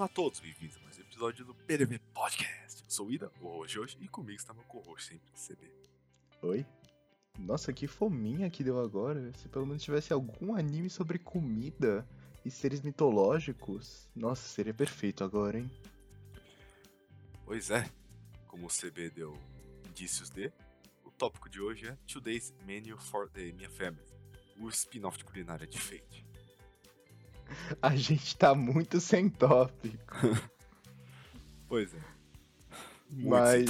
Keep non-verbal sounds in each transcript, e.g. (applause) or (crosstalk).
Olá a todos, bem-vindos a mais um episódio do PDV Podcast. Eu sou o Ida, o host hoje, e comigo está meu co-host sempre, CB. Oi? Nossa, que fominha que deu agora. Se pelo menos tivesse algum anime sobre comida e seres mitológicos, nossa, seria perfeito agora, hein? Pois é, como o CB deu indícios de, o tópico de hoje é Today's Menu for the Minha Family, o spin-off de culinária de Fate. (laughs) A gente tá muito sem tópico. (laughs) Pois é. Muito mas,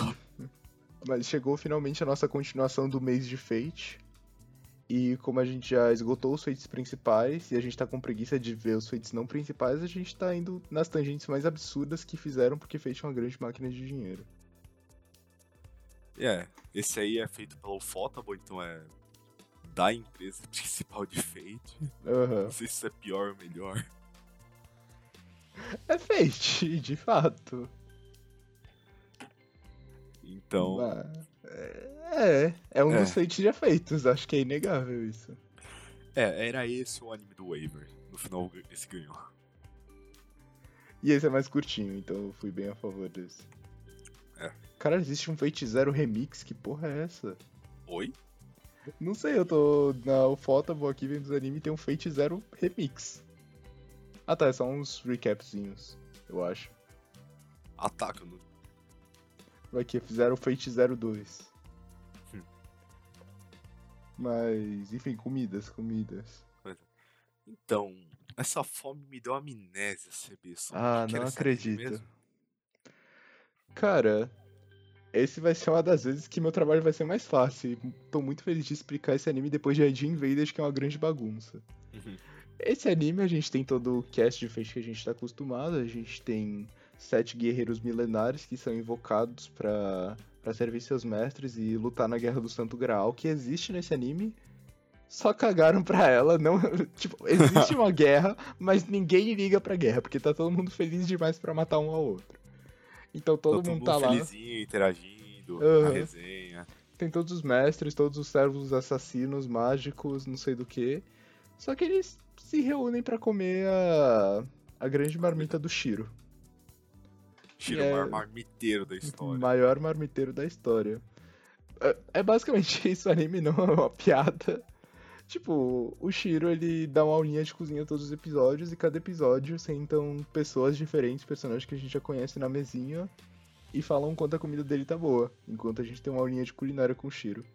mas chegou finalmente a nossa continuação do mês de Fate. E como a gente já esgotou os feitos principais e a gente tá com preguiça de ver os feitos não principais, a gente tá indo nas tangentes mais absurdas que fizeram porque Fate é uma grande máquina de dinheiro. É, esse aí é feito pela Ufotable, então é da empresa (laughs) principal de Fate. Aham. Não sei se isso é pior ou melhor. É Fate, (laughs) de fato. Então, Mas, é, é um É. dos Fates já feitos, acho que é inegável isso. é, era esse o anime do Waver. No final, esse ganhou. E esse é mais curtinho, então eu fui bem a favor desse. É. Cara, existe um Fate Zero Remix, que porra é essa? Oi? Não sei, eu tô na Ufotable aqui vendo os animes e tem um Fate Zero Remix. Ah tá, é só uns recapzinhos, eu acho. Ataca no. Vai que fizeram o Fate Zero 2. Hum. Mas, enfim, comidas, comidas. Então, essa fome me deu amnésia. Só Ah, não acredito. Cara, esse vai ser uma das vezes que meu trabalho vai ser mais fácil. e Tô muito feliz de explicar esse anime depois de Ed Invaders, que é uma grande bagunça. Uhum. Esse anime a gente tem todo o cast de Fate que a gente tá acostumado. A gente tem sete guerreiros milenares que são invocados pra, pra servir seus mestres e lutar na Guerra do Santo Graal, que existe nesse anime. Só cagaram pra ela, não. (laughs) Tipo, existe (laughs) uma guerra, mas ninguém liga pra guerra, porque tá todo mundo feliz demais pra matar um ao outro. Então todo Tá mundo tá lá. interagindo, a Aham. resenha. Tem todos os mestres, todos os servos assassinos, mágicos, não sei do que. Só que eles se reúnem pra comer a, a grande marmita do Shiro. Tira É. o maior marmiteiro da O história. maior marmiteiro da história. É, é basicamente (laughs) isso, o anime não é uma piada. Tipo, o Shiro ele dá uma aulinha de cozinha todos os episódios e cada episódio sentam pessoas diferentes, personagens que a gente já conhece na mesinha e falam quanto a comida dele tá boa, enquanto a gente tem uma aulinha de culinária com o Shiro.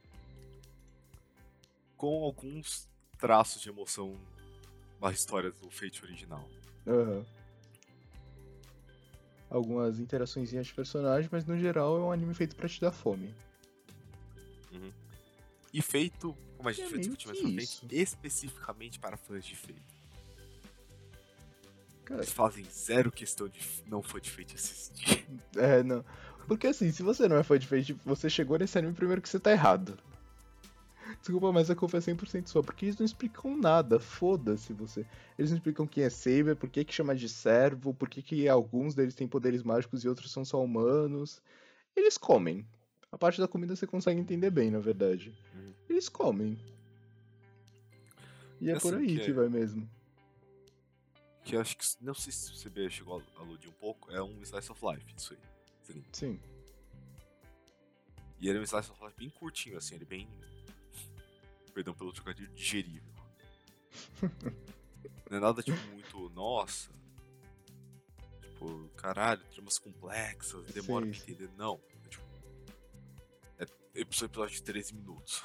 Com alguns traços de emoção da história do Fate original. Aham. Algumas interações de personagens, mas no geral é um anime feito pra te dar fome. E feito, como a gente vai discutir mais pra frente, especificamente para fãs de Fate. Cara, Eles fazem zero questão de não fã de Fate assistir. (laughs) é, não. Porque assim, se você não é fã de Fate, você chegou nesse anime primeiro que você tá errado. Desculpa, mas a culpa é 100% sua, porque eles não explicam nada, foda-se você. Eles não explicam quem é Saber, por que que chama de servo, por que que alguns deles têm poderes mágicos e outros são só humanos. Eles comem. A parte da comida você consegue entender bem, na verdade. Uhum. Eles comem. E é por Assim, aí que que é- vai mesmo. Que eu acho que, não sei se o CB chegou a aludir um pouco, é um Slice of Life, isso aí. anime. Sim. E ele é um Slice of Life bem curtinho, assim, ele é bem. Perdão pelo trocadilho, digerível. (laughs) Não é nada tipo muito, nossa. Tipo, caralho, tramas complexas, demora Sim, pra sim. entender. Não. É, tipo, é episódio de 13 minutos.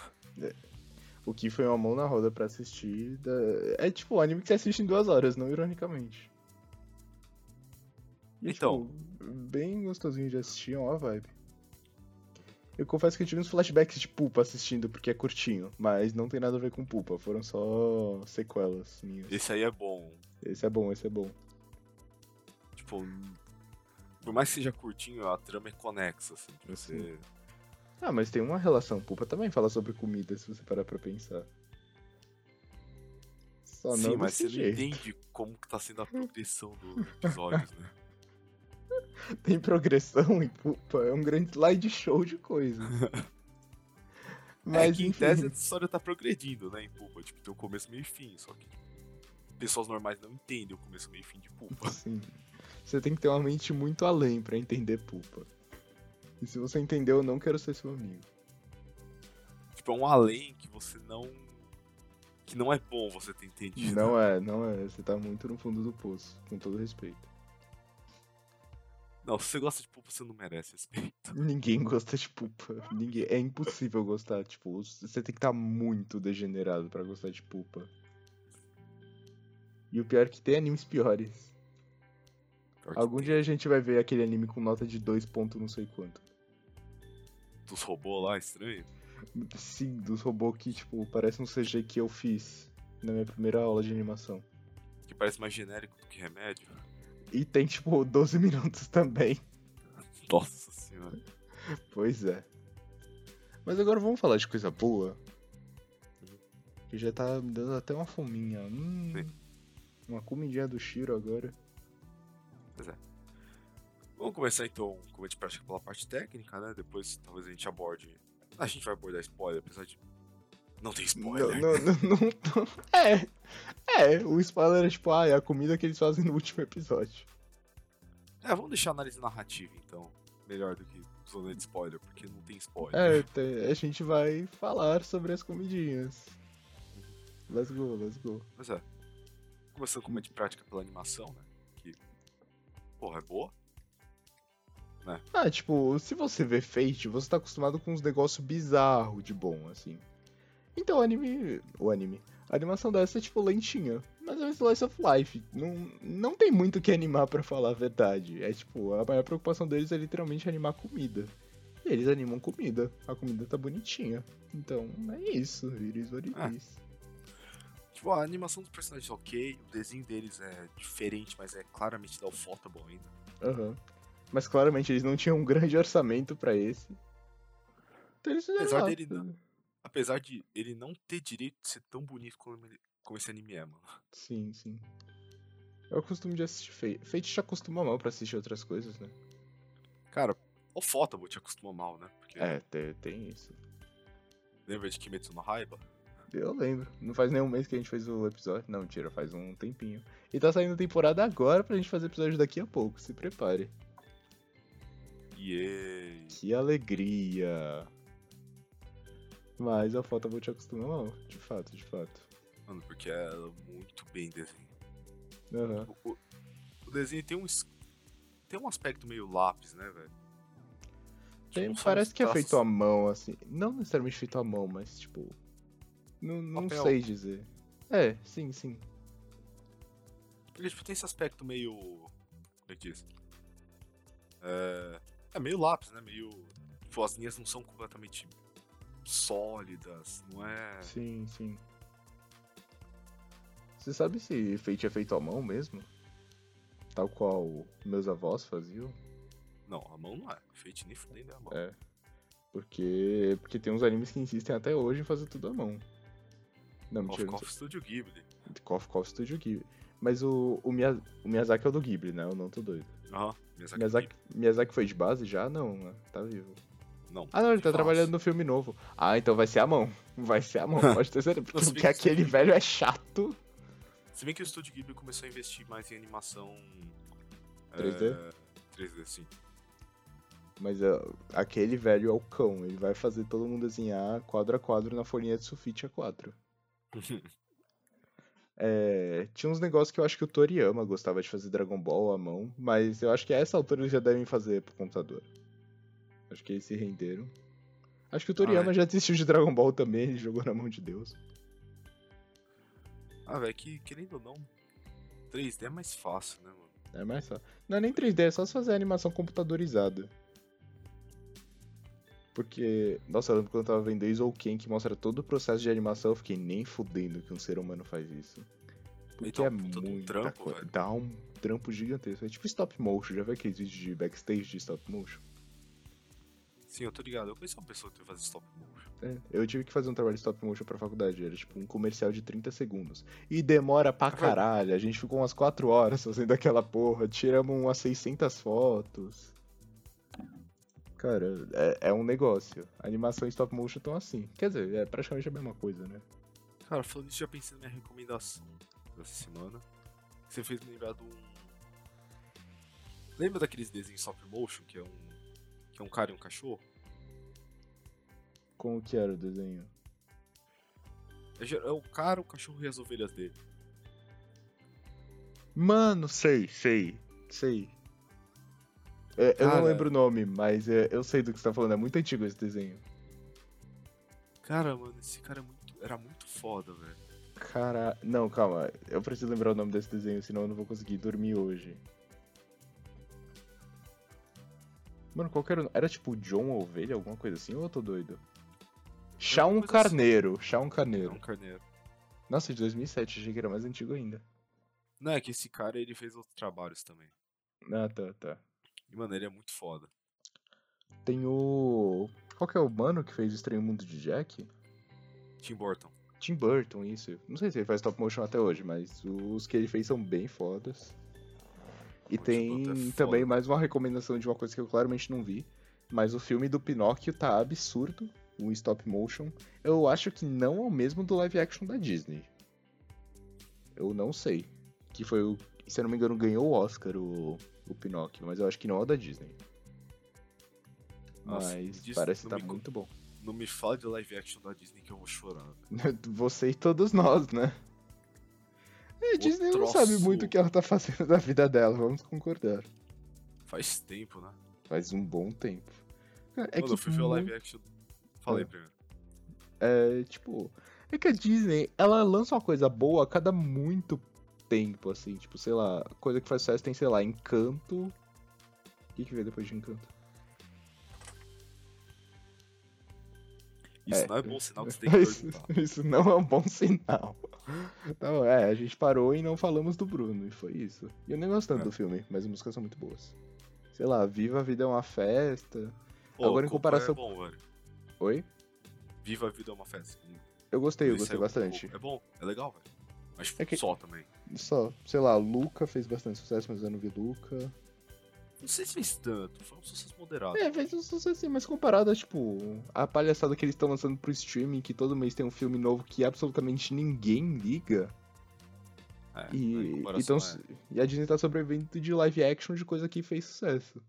O que foi uma mão na roda pra assistir. da- É tipo o anime que você assiste em duas horas, não ironicamente. E é, Então. tipo, bem gostosinho de assistir, é uma vibe. Eu confesso que eu tive uns flashbacks de Pupa assistindo, porque é curtinho, mas não tem nada a ver com Pupa, foram só sequelas minhas. Esse aí é bom. Esse é bom, esse é bom. Tipo, por mais que seja curtinho, a trama é conexa, assim. Tipo, Sim. Ah, mas tem uma relação. Pupa também fala sobre comida, se você parar pra pensar. Só Sim, não mas você não jeito. entende como que tá sendo a progressão dos (laughs) episódios, né? Tem progressão em Pupa, é um grande slideshow de coisas. (laughs) é que em enfim, tese a história tá progredindo, né, em Pulpa. Tipo, tem um começo, meio e fim, só que pessoas normais não entendem o começo, meio e fim de Pulpa. Sim. você tem que ter uma mente muito além pra entender Pupa. E se você entendeu, eu não quero ser seu amigo. Tipo, é um além que você não. Que não é bom você ter entendido. Não é, não é. Você tá muito no fundo do poço, com todo respeito. Não, se você gosta de Pupa, você não merece respeito. (laughs) Ninguém gosta de Pupa. Ninguém. É impossível gostar. Tipo, você tem que estar tá muito degenerado pra gostar de Pupa. E o pior é que tem animes piores. Pior Algum tem. dia a gente vai ver aquele anime com nota de 2 pontos não sei quanto. Dos robôs lá, estranho? Sim, dos robôs que, tipo, parece um CG que eu fiz na minha primeira aula de animação. Que parece mais genérico do que remédio. E tem, tipo, (laughs) 12 minutos também. Nossa senhora. Pois é. Mas agora vamos falar de coisa boa. Que já tá me dando até uma fominha. Hum, uma comidinha do Shiro agora. Pois é. Vamos começar então com a gente prática pela parte técnica, né? Depois talvez a gente aborde. A gente vai abordar spoiler, apesar de. Não tem spoiler. Não, não, não, não, É. É, o spoiler é tipo, ah, é a comida que eles fazem no último episódio. É, vamos deixar a análise narrativa então. Melhor do que zona de spoiler, porque não tem spoiler. É, a gente vai falar sobre as comidinhas. Let's go, let's go. Mas é. Começando com uma de prática pela animação, né? Que, porra, é boa. Né? Ah, tipo, se você vê Fate, você tá acostumado com uns negócios bizarros de bom, assim. Então o anime. O anime. A animação dessa é tipo lentinha. Mas é um slice of life. Não, não tem muito o que animar para falar a verdade. É tipo, a maior preocupação deles é literalmente animar comida. E eles animam comida. A comida tá bonitinha. Então, é isso. Iris what it is. Tipo, a animação dos personagens é ok, o desenho deles é diferente, mas é claramente da ainda. Aham. Uhum. Mas claramente eles não tinham um grande orçamento para esse. Então eles fizeram Apesar dele não, apesar de ele não ter direito de ser tão bonito como, ele, como esse anime é, mano. Sim, sim. Eu costumo de assistir Fate. Fate te acostuma mal pra assistir outras coisas, né? Cara, o Fotable te acostuma mal, né? Porque... É, tem, tem isso. Lembra de Kimetsu no Raiba? Eu lembro. Não faz nenhum mês que a gente fez o episódio. Não, tira, faz um tempinho. E tá saindo temporada agora pra gente fazer episódio daqui a pouco. Se prepare. Yay! Que alegria! Mas a foto eu vou te acostumar mal, de fato, de fato. Mano, porque é muito bem desenhada. Uhum. O, o, desenho tem um. Tem um aspecto meio lápis, né, velho? Tem, tipo, parece que é feito à mão, assim. Não necessariamente feito à mão, mas tipo. Não, não sei dizer. É, sim, sim. Porque tipo, tem esse aspecto meio. Como é que diz? É, é meio lápis, né? Meio. Tipo, as linhas não são completamente sólidas, não é? Sim, sim. Você sabe se Fate é feito à mão mesmo? Tal qual meus avós faziam? Não, a mão não é. Fate nem fudendo é a mão. É. Porque, porque tem uns animes que insistem até hoje em fazer tudo à mão. Não, mentira. Cough Cough Studio Ghibli. Cough Cough Studio Ghibli. Mas o, o Miyazaki é o do Ghibli, né? Eu não tô doido. Aham, Miyazaki, Miyazaki, Miyazaki foi de base já? Não, né? Tá vivo. Não. Ah, não, ele tá trabalhando no filme novo. Ah, então vai ser a mão. Vai ser a mão, (laughs) pode ter certeza. Porque, porque aquele velho é chato. Se bem que o Studio Ghibli começou a investir mais em animação. 3D? É... 3D, sim. Mas uh, aquele velho é o cão. Ele vai fazer todo mundo desenhar quadro a quadro na folhinha de sulfite A4. (laughs) é, tinha uns negócios que eu acho que o Toriyama gostava de fazer Dragon Ball à mão, mas eu acho que a essa altura eles já devem fazer pro computador. Acho que eles se renderam. Acho que o Toriyama ah, já desistiu de Dragon Ball também, ele jogou na mão de Deus. Ah, velho, que querendo ou não, 3D é mais fácil, né, mano? É mais fácil. Não é nem 3D, é só se fazer animação computadorizada. Porque, nossa, eu lembro quando eu tava vendo Ace Ken, que mostra todo o processo de animação, eu fiquei nem fudendo que um ser humano faz isso. Porque é muito trampo, Dá um trampo gigantesco. É tipo stop motion, já viu aqueles vídeos de backstage de stop motion? Sim, eu tô ligado. Eu conheci uma pessoa que fazer stop motion. É, eu tive que fazer um trabalho de stop motion pra faculdade. Era tipo um comercial de 30 segundos. E demora pra caralho. A gente ficou umas 4 horas fazendo aquela porra. Tiramos umas 600 fotos. Cara, é, é um negócio. A animação e stop motion estão assim. Quer dizer, é praticamente a mesma coisa, né? Cara, falando isso, já pensei na minha recomendação dessa semana. Você fez me lembrar de um. Lembra daqueles desenhos stop motion que é um. que é um cara e um cachorro? Como que era o desenho? É, ge- é o cara, o cachorro e as ovelhas dele. Mano, sei, sei, sei. É, eu não lembro o nome, mas é, eu sei do que você tá falando. É muito antigo esse desenho. Cara, mano, esse cara é muito, era muito foda, velho. Cara. Não, calma. Eu preciso lembrar o nome desse desenho, senão eu não vou conseguir dormir hoje. Mano, qual que era o nome? Era tipo John Ovelha, alguma coisa assim, ou eu tô doido? Shaun coisa assim. Carneiro, Shaun É Carneiro. um carneiro. Nossa, de 2007, achei que era mais antigo ainda. Não, é que esse cara ele fez outros trabalhos também. Ah, tá, tá. E, mano, ele é muito foda. Tem o. Qual que é o mano que fez o Estranho Mundo de Jack? Tim Burton. Tim Burton, isso. Não sei se ele faz stop motion até hoje, mas os que ele fez são bem fodas. E tem é também mais uma recomendação de uma coisa que eu claramente não vi. Mas o filme do Pinóquio tá absurdo, o stop motion. Eu acho que não é o mesmo do live action da Disney. Eu não sei. Que foi o. Se eu não me engano, ganhou o Oscar o, o Pinóquio, mas eu acho que não é o da Disney. Nossa, mas parece não que tá me muito bom. Não me fala de live action da Disney que eu vou chorar. (laughs) Você e todos nós, né? É, a O Disney não troço- sabe muito o que ela tá fazendo da vida dela, vamos concordar. Faz tempo, né? Faz um bom tempo. É Mano, que eu fui ver o live action. Falei Ah. primeiro. É, tipo, é que a Disney, ela lança uma coisa boa a cada muito tempo, assim, tipo, sei lá, coisa que faz sucesso tem, sei lá, Encanto. O que que veio depois de Encanto? Isso É. não é bom sinal que você tem (laughs) que Isso, isso não é um bom sinal. Então, é, a gente parou e não falamos do Bruno, e foi isso. E eu nem gosto tanto É. do filme, mas as músicas são muito boas. Sei lá, Viva a Vida é uma Festa. Agora, em comparação- É bom. Oi? Viva a vida é uma festa. Eu gostei, eu gostei saiu bastante. É bom, é legal, velho. Mas É que- só também. Só, sei lá, Luca fez bastante sucesso, mas eu não vi Luca. Não sei se fez tanto, foi um sucesso moderado. É, fez um sucesso assim, mas comparado a, tipo, a palhaçada que eles estão lançando pro streaming, que todo mês tem um filme novo que absolutamente ninguém liga. É, E, então, é. e a Disney tá sobrevivendo de live action de coisa que fez sucesso.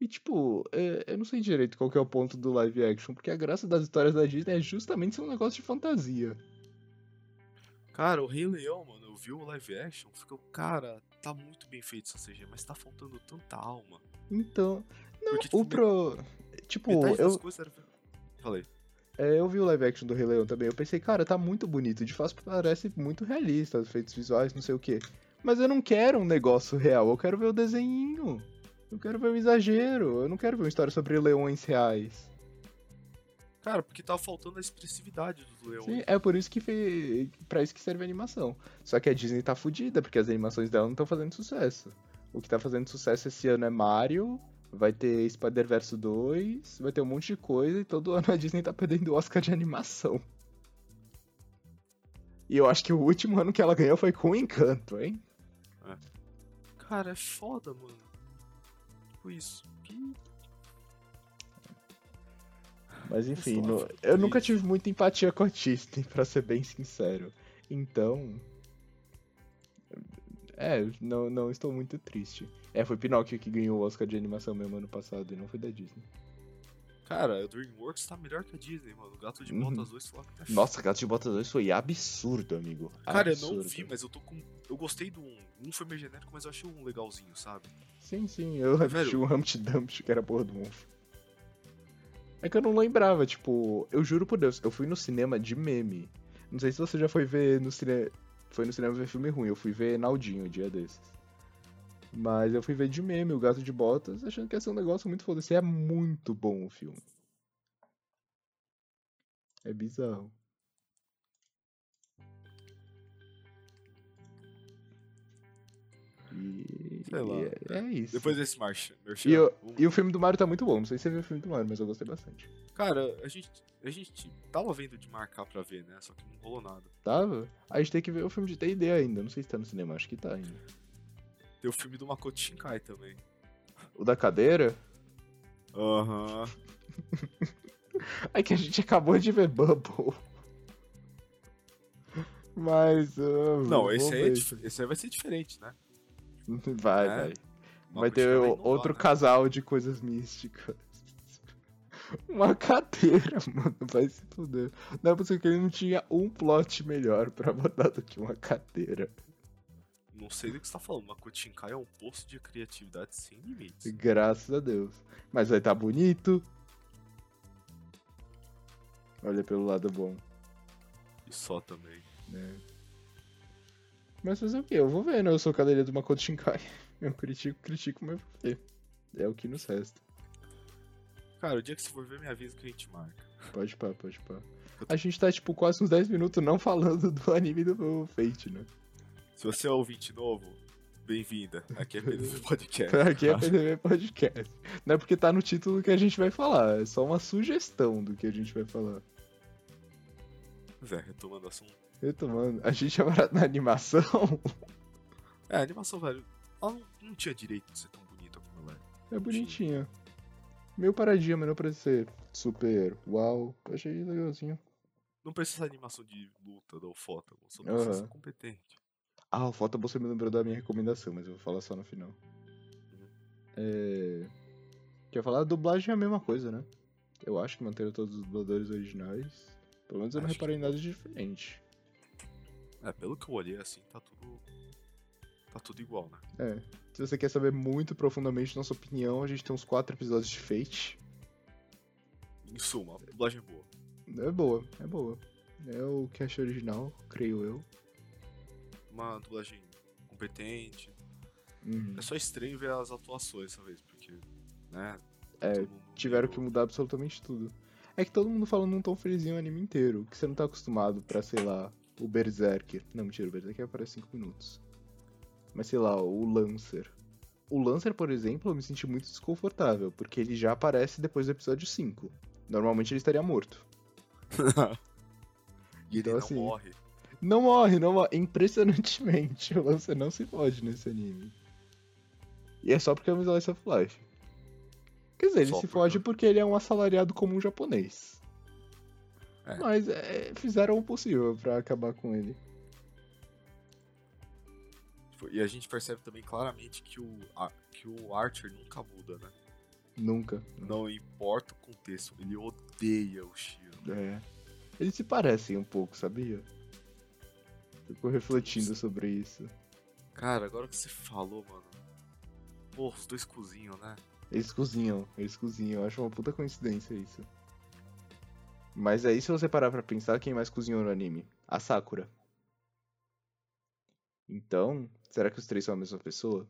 E tipo, é, eu não sei direito qual que é o ponto do live action, porque a graça das histórias da Disney é justamente ser um negócio de fantasia. Cara, o Rei Leão, mano, eu vi o live action, ficou, cara, tá muito bem feito essa CG, mas tá faltando tanta alma. Então, não, Porque, tipo, o pro... Tipo, eu, coisas era. Falei. é, eu vi o live action do Rei Leão também, eu pensei, cara, tá muito bonito, de fato parece muito realista, os efeitos visuais, não sei o que. Mas eu não quero um negócio real, eu quero ver o desenho. Eu quero ver o exagero, eu não quero ver uma história sobre leões reais. Cara, porque tava faltando a expressividade dos leões. Sim, é por isso que fez. Pra isso que serve a animação. Só que a Disney tá fudida, porque as animações dela não estão fazendo sucesso. O que tá fazendo sucesso esse ano é Mario, vai ter Spider-Verse 2, vai ter um monte de coisa, e todo (laughs) ano a Disney tá perdendo o Oscar de animação. E eu acho que o último ano que ela ganhou foi com Encanto, hein? Cara, é foda, mano. Tipo isso. Que... Mas enfim, no- eu nunca tive muita empatia com a Disney, (laughs) pra ser bem sincero. Então. É, não, não estou muito triste. É, foi Pinóquio que ganhou o Oscar de animação mesmo ano passado e não foi da Disney. Cara, a DreamWorks tá melhor que a Disney, mano. O Gato de Uhum. Botas 2 falou que tá Nossa, Gato de Botas 2 foi absurdo, amigo. Cara, eu não Absurdo. vi, mas eu tô com. Eu gostei do 1. Um foi meio genérico, mas eu achei um legalzinho, sabe? Sim, sim, eu assisti um Humpty Dumpty, que era a porra do monstro. É que eu não lembrava, tipo, eu juro por Deus, eu fui no cinema de meme. Não sei se você já foi ver no cinema. Foi no cinema ver filme ruim, eu fui ver Naldinho um dia desses. Mas eu fui ver de meme, o Gato de Botas, achando que ia ser um negócio muito foda-se. É muito bom o filme. É bizarro. E, Sei lá. e é, é isso. Depois desse marcha. E, o- e o filme do Mario tá muito bom. Não sei se você viu o filme do Mario, mas eu gostei bastante. Cara, a gente, a gente tava vendo de marcar pra ver, né? Só que não rolou nada. Tava? A gente tem que ver o filme de D&D ainda. Não sei se tá no cinema, acho que tá ainda. Tem o filme do Makoto Shinkai também. O da cadeira? Aham. (laughs) É que a gente acabou de ver Bubble. (laughs) Mas. ah, Não, esse aí, é esse aí vai ser diferente, né? (laughs) Vai, É. vai. Uma Vai ter outro né? casal de coisas místicas. (laughs) Uma cadeira, (laughs) mano, vai se fuder. Não é possível que ele não tinha um plot melhor pra botar do que uma cadeira. Não sei do que você tá falando, mas Kuchinkai é um poço de criatividade sem limites. Graças a Deus. Mas vai tá bonito. Olha pelo lado bom, E só também. né? Mas fazer o quê? Eu vou ver, né? Eu sou cadeira do Makoto Shinkai. (laughs) Eu critico, critico, mas vou ver. É o que nos resta. Cara, o dia que você for ver, me avisa que a gente marca. Pode pá, pode pá. A gente tá, tipo, quase uns 10 minutos não falando do anime do Fate, né? Se você é ouvinte novo, bem-vinda. Aqui é do (laughs) Podcast. Aqui é? PDB Podcast. Não é porque tá no título que a gente vai falar, é só uma sugestão do que a gente vai falar. Pois é, retomando o assunto. Retomando, a gente é barato na animação. É, a animação, velho, ela não, não tinha direito de ser tão bonita como ela é. É bonitinha. Meio paradinha, mas não parece ser super uau. Achei legalzinho. Não precisa de animação de luta da Ufota, só precisa ser Aham. competente. Ah, o foto você me lembrou da minha recomendação, mas eu vou falar só no final. É. Quer falar? A dublagem é a mesma coisa, né? Eu acho que manteram todos os dubladores originais. Pelo menos eu não Acho que reparei nada de diferente. É, pelo que eu olhei assim, tá tudo. Tá tudo igual, né? É. Se você quer saber muito profundamente nossa opinião, a gente tem uns quatro episódios de Fate. Em suma, a dublagem é boa. É boa, é boa. É o cast original, creio eu. Uma dublagem competente. Uhum. É só estranho ver as atuações dessa vez, porque, né? É, Tiveram que mudar absolutamente tudo. É que todo mundo falando num tom felizinho o anime inteiro, que você não tá acostumado pra, sei lá, o Berserker. Não, mentira, o Berserker aparece 5 minutos. Mas sei lá, o Lancer. O Lancer, por exemplo, eu me senti muito desconfortável, porque ele já aparece depois do episódio 5. Normalmente ele estaria morto. (laughs) E ele Então, não assim, morre. Não morre, não morre. Impressionantemente, (laughs) o Lancer não se pode nesse anime. E é só porque é um Slice of Life. Quer dizer, ele Só se porque- fode porque ele é um assalariado comum japonês. É. Mas é, fizeram o possível pra acabar com ele. E a gente percebe também claramente que o, a- que o Archer nunca muda, né? Nunca. Não importa o contexto, ele odeia o Shiro. É. Eles se parecem um pouco, sabia? Fico refletindo sobre isso. Cara, agora que você falou, mano. Porra, os dois cozinham, né? Eles cozinham, eles cozinham. Eu acho uma puta coincidência isso. Mas aí, se você parar pra pensar, quem mais cozinhou no anime? A Sakura. Então, será que os três são a mesma pessoa?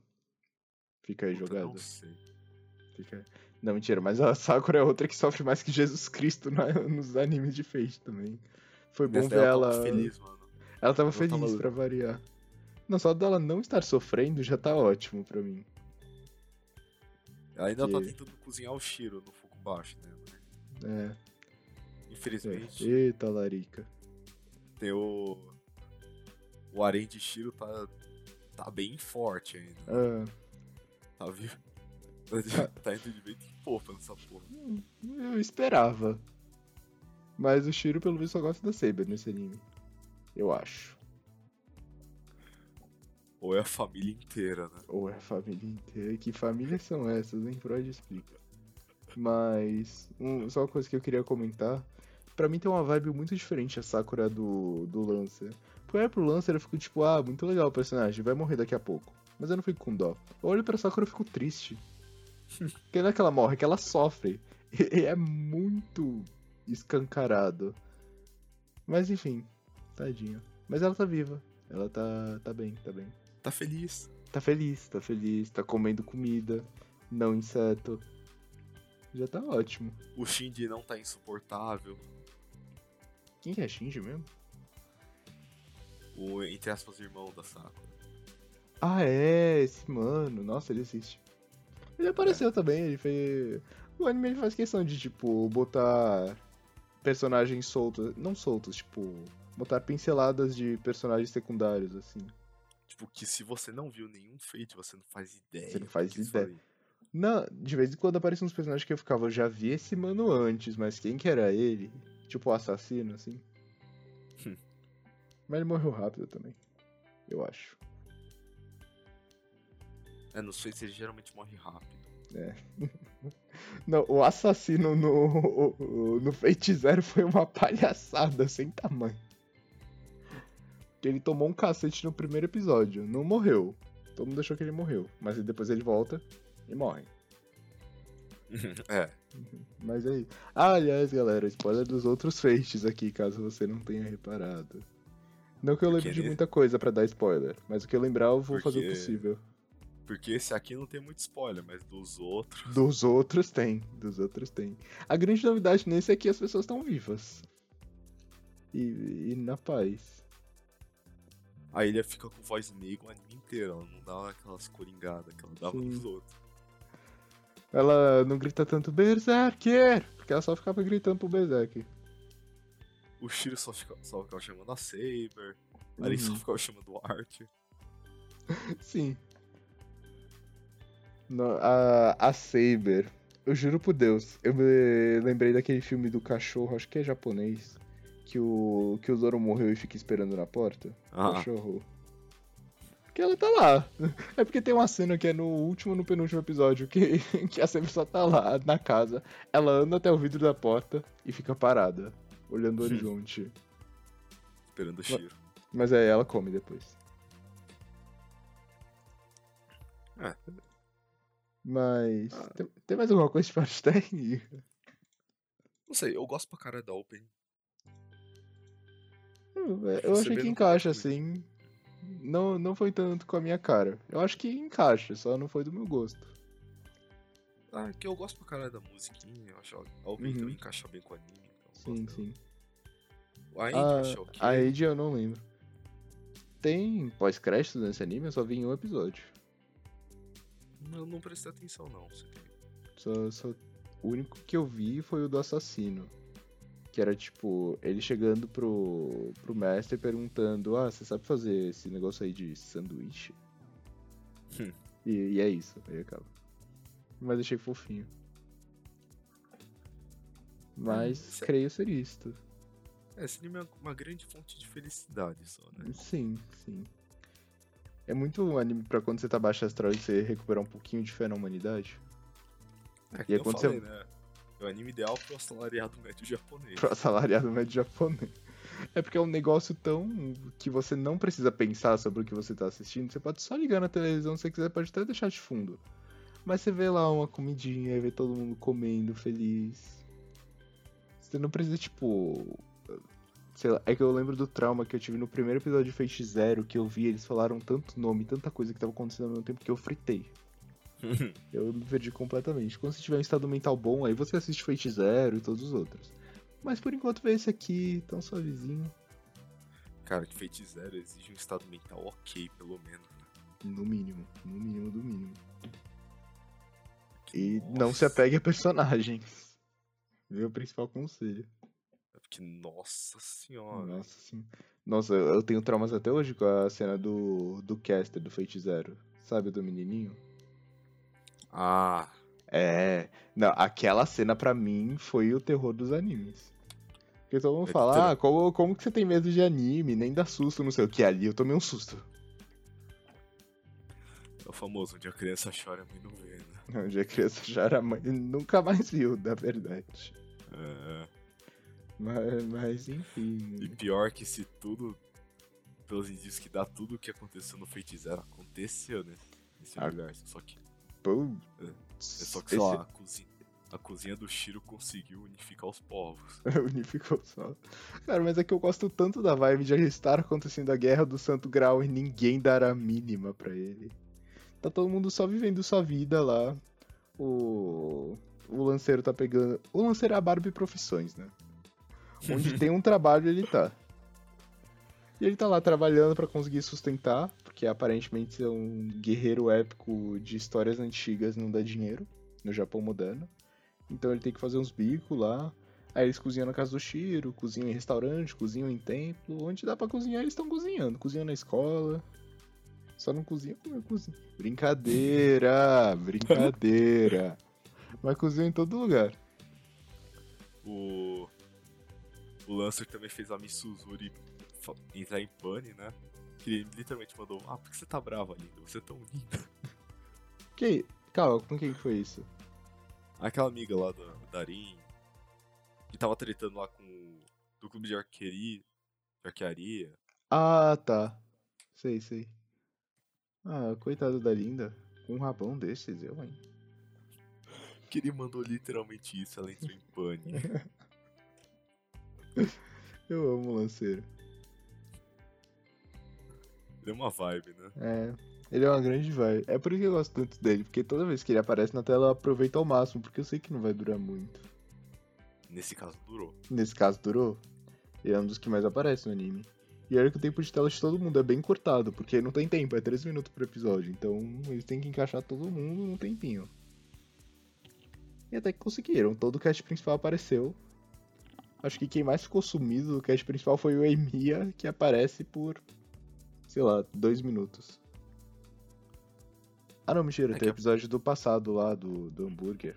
Fica aí jogado. Não sei. Fica. Não, mentira, mas a Sakura é outra que sofre mais que Jesus Cristo na- nos animes de Fate também. Foi bom Nessa ver ela. tava feliz, mano. Ela tava tava- feliz pra variar. Não, só dela não estar sofrendo já tá ótimo pra mim. Ela ainda tá Que- tentando cozinhar o Shiro no Fukubashi, né? É. Infelizmente, Eita, Larica. tem o. O harém de Shiro tá. tá bem forte ainda. Ah, Tá vivo? (laughs) tá indo de vento em popa nessa porra. eu esperava. Mas o Shiro, pelo visto, só gosta da Saber nesse anime. Eu acho. Ou é a família inteira, né? Ou é a família inteira. Que famílias são essas, hein? Freud explica. Mas, um- só uma coisa que eu queria comentar. Pra mim tem uma vibe muito diferente a Sakura do, do Lancer. Porque eu olho pro Lancer eu fico tipo, ah, muito legal o personagem, vai morrer daqui a pouco. Mas eu não fico com dó. Eu olho pra Sakura e fico triste. (laughs) Porque não é que ela morre, é que ela sofre. E é muito escancarado. Mas enfim, tadinho. Mas ela tá viva. Ela tá, tá bem, tá bem. Tá feliz. Tá feliz, tá feliz, tá comendo comida, não inseto. Já tá ótimo. O Shinji não tá insuportável. Quem que é Shinji mesmo? O, entre aspas, irmão da Sakura. Ah, é, esse mano. Nossa, ele existe. Ele apareceu também, ele fez. O anime ele faz questão de, tipo, botar personagens soltos. Não soltos, tipo. Botar pinceladas de personagens secundários, assim. Tipo, que se você não viu nenhum feito, você não faz ideia. Você não faz ideia. Não, de vez em quando aparecem uns personagens que eu ficava, eu já vi esse mano antes, mas quem que era ele? Tipo o assassino, assim. Hum. Mas ele morreu rápido também. Eu acho. É, nos Fates ele geralmente morre rápido. É. (laughs) Não, o assassino no, (laughs) no Fate Zero foi uma palhaçada sem tamanho. Que ele tomou um cacete no primeiro episódio. Não morreu. Todo mundo achou que ele morreu. Mas depois ele volta e morre. É. Mas aí. Ah, aliás, galera, spoiler dos outros Fates aqui, caso você não tenha reparado. Não que eu lembre de muita coisa para dar spoiler, mas o que eu lembrar eu vou Porque... fazer o possível. Porque esse aqui não tem muito spoiler, mas dos outros. Dos outros tem. Dos outros tem. A grande novidade nesse é que as pessoas estão vivas. E, e na paz. A ilha fica com voz negra o anime inteiro, ela não dá aquelas coringadas que ela dava Sim. nos outros. Ela não grita tanto Berserker, porque ela só ficava gritando pro Berserker. O Shiro só, fica, só ficava chamando a Saber, a Lin só uhum. ficava chamando o Art. (laughs) Sim. No, a, a Saber, eu juro por Deus, eu me lembrei daquele filme do cachorro, acho que é japonês, que o, que o Zoro morreu e fica esperando na porta. Ah. Cachorro. Que ela tá lá. (laughs) É porque tem uma cena que é no último no penúltimo episódio que, (laughs) que a Saber só tá lá na casa. Ela anda até o vidro da porta e fica parada, olhando o horizonte. Esperando o cheiro. Mas é, ela come depois. É. Mas. Ah. Tem, tem, mais alguma coisa de Farstein? Não sei, eu gosto pra cara da Open. Eu, eu achei que encaixa, assim. Não, não foi tanto com a minha cara. Eu acho que encaixa, só não foi do meu gosto. Ah, que eu gosto pra cara da musiquinha, eu acho a Open uhum. também encaixa bem com o anime. Então sim, sim. A acho que... A eu não lembro. Tem pós-créditos nesse anime? Eu só vi em um episódio. Não, não prestei atenção não. Só, só... O único que eu vi foi o do assassino. Que era tipo, ele chegando pro, pro mestre perguntando: Ah, você sabe fazer esse negócio aí de sanduíche? Hum. E, e, é isso, aí acaba. Mas achei fofinho. Mas hum, creio ser isto. É, esse anime é uma grande fonte de felicidade só, né? Sim, sim. É muito anime pra quando você tá baixo astral e você recuperar um pouquinho de fé na humanidade. É que e aí, quando falei, você... né? É o anime ideal pro assalariado médio japonês. Pro assalariado médio japonês. É porque é um negócio tão que você não precisa pensar sobre o que você tá assistindo. Você pode só ligar na televisão se você quiser, pode até deixar de fundo. Mas você vê lá uma comidinha, vê todo mundo comendo, feliz. Você não precisa, tipo. Sei lá, é que eu lembro do trauma que eu tive no primeiro episódio de Fate Zero, que eu vi, eles falaram tanto nome, tanta coisa que tava acontecendo ao mesmo tempo que eu fritei. (laughs) eu me perdi completamente. Quando você tiver um estado mental bom, aí você assiste Fate Zero e todos os outros. Mas por enquanto vê esse aqui, tão suavezinho. Cara, que Fate Zero exige um estado mental ok, pelo menos. Né? No mínimo, no mínimo do mínimo. E Nossa. não se apegue a personagens. (laughs) Meu principal conselho. É porque, nossa senhora. Nossa senhora. Nossa, eu tenho traumas até hoje com a cena do, do caster do Fate Zero. Sabe, do menininho? Ah. É. Não, aquela cena pra mim foi o terror dos animes. Porque todo mundo é fala, ah, como, como que você tem medo de anime? Nem dá susto, não sei o que. Ali eu tomei um susto. É o famoso, onde a criança chora, a mãe não vê, né? (laughs) Onde a criança chora, a mãe nunca mais viu, na verdade. É. Mas, mas enfim. E pior que se tudo, pelos indícios que dá, tudo o que aconteceu no Fate Zero aconteceu, né? Nesse ah. universo. Só que Putz, é só que, sei lá, a cozinha, a cozinha do Shiro conseguiu unificar os povos. (laughs) Unificou os povos. Cara, mas é que eu gosto tanto da vibe de estar acontecendo a guerra do Santo Grau e ninguém dar a mínima para ele. Tá todo mundo só vivendo sua vida lá. O. O lanceiro tá pegando. O lanceiro é a Barbie Profissões, né? Onde (laughs) tem um trabalho, ele tá. E ele tá lá trabalhando para conseguir sustentar, porque aparentemente é um guerreiro épico de histórias antigas não dá dinheiro no Japão moderno. Então ele tem que fazer uns bicos lá. Aí eles cozinham na casa do Shiro, cozinham em restaurante, cozinham em templo. Onde dá para cozinhar, eles estão cozinhando. Cozinham na escola. Só não cozinham como cozinha. Brincadeira! (laughs) brincadeira! Mas cozinham em todo lugar. O. O Lancer também fez a Misuzuri entrar em pane, né? Que ele literalmente mandou, ah, por que você tá brava, linda? Você é tão linda. (laughs) Que? Calma, com quem que foi isso? Aquela amiga lá da Darin, que tava tretando lá com o do clube de arqueria, de arquearia. Ah, tá. Sei, sei. Ah, coitado da Linda. Com um rabão desses, eu, hein? Que ele mandou literalmente isso, ela entrou em pânico. (laughs) Eu amo o lanceiro. Deu uma vibe, né? É, ele é uma grande vibe. É por isso que eu gosto tanto dele, porque toda vez que ele aparece na tela eu aproveito ao máximo, porque eu sei que não vai durar muito. Nesse caso durou. Nesse caso durou. Ele é um dos que mais aparece no anime. E olha que o tempo de tela de todo mundo é bem cortado, porque não tem tempo, é 3 minutos por episódio. Então eles têm que encaixar todo mundo num tempinho. E até que conseguiram, todo o cast principal apareceu. Acho que quem mais ficou sumido do cast principal foi o Emiya, que aparece por, sei lá, 2 minutos. Ah não, mentira, É tem episódio do passado lá, do, do hambúrguer.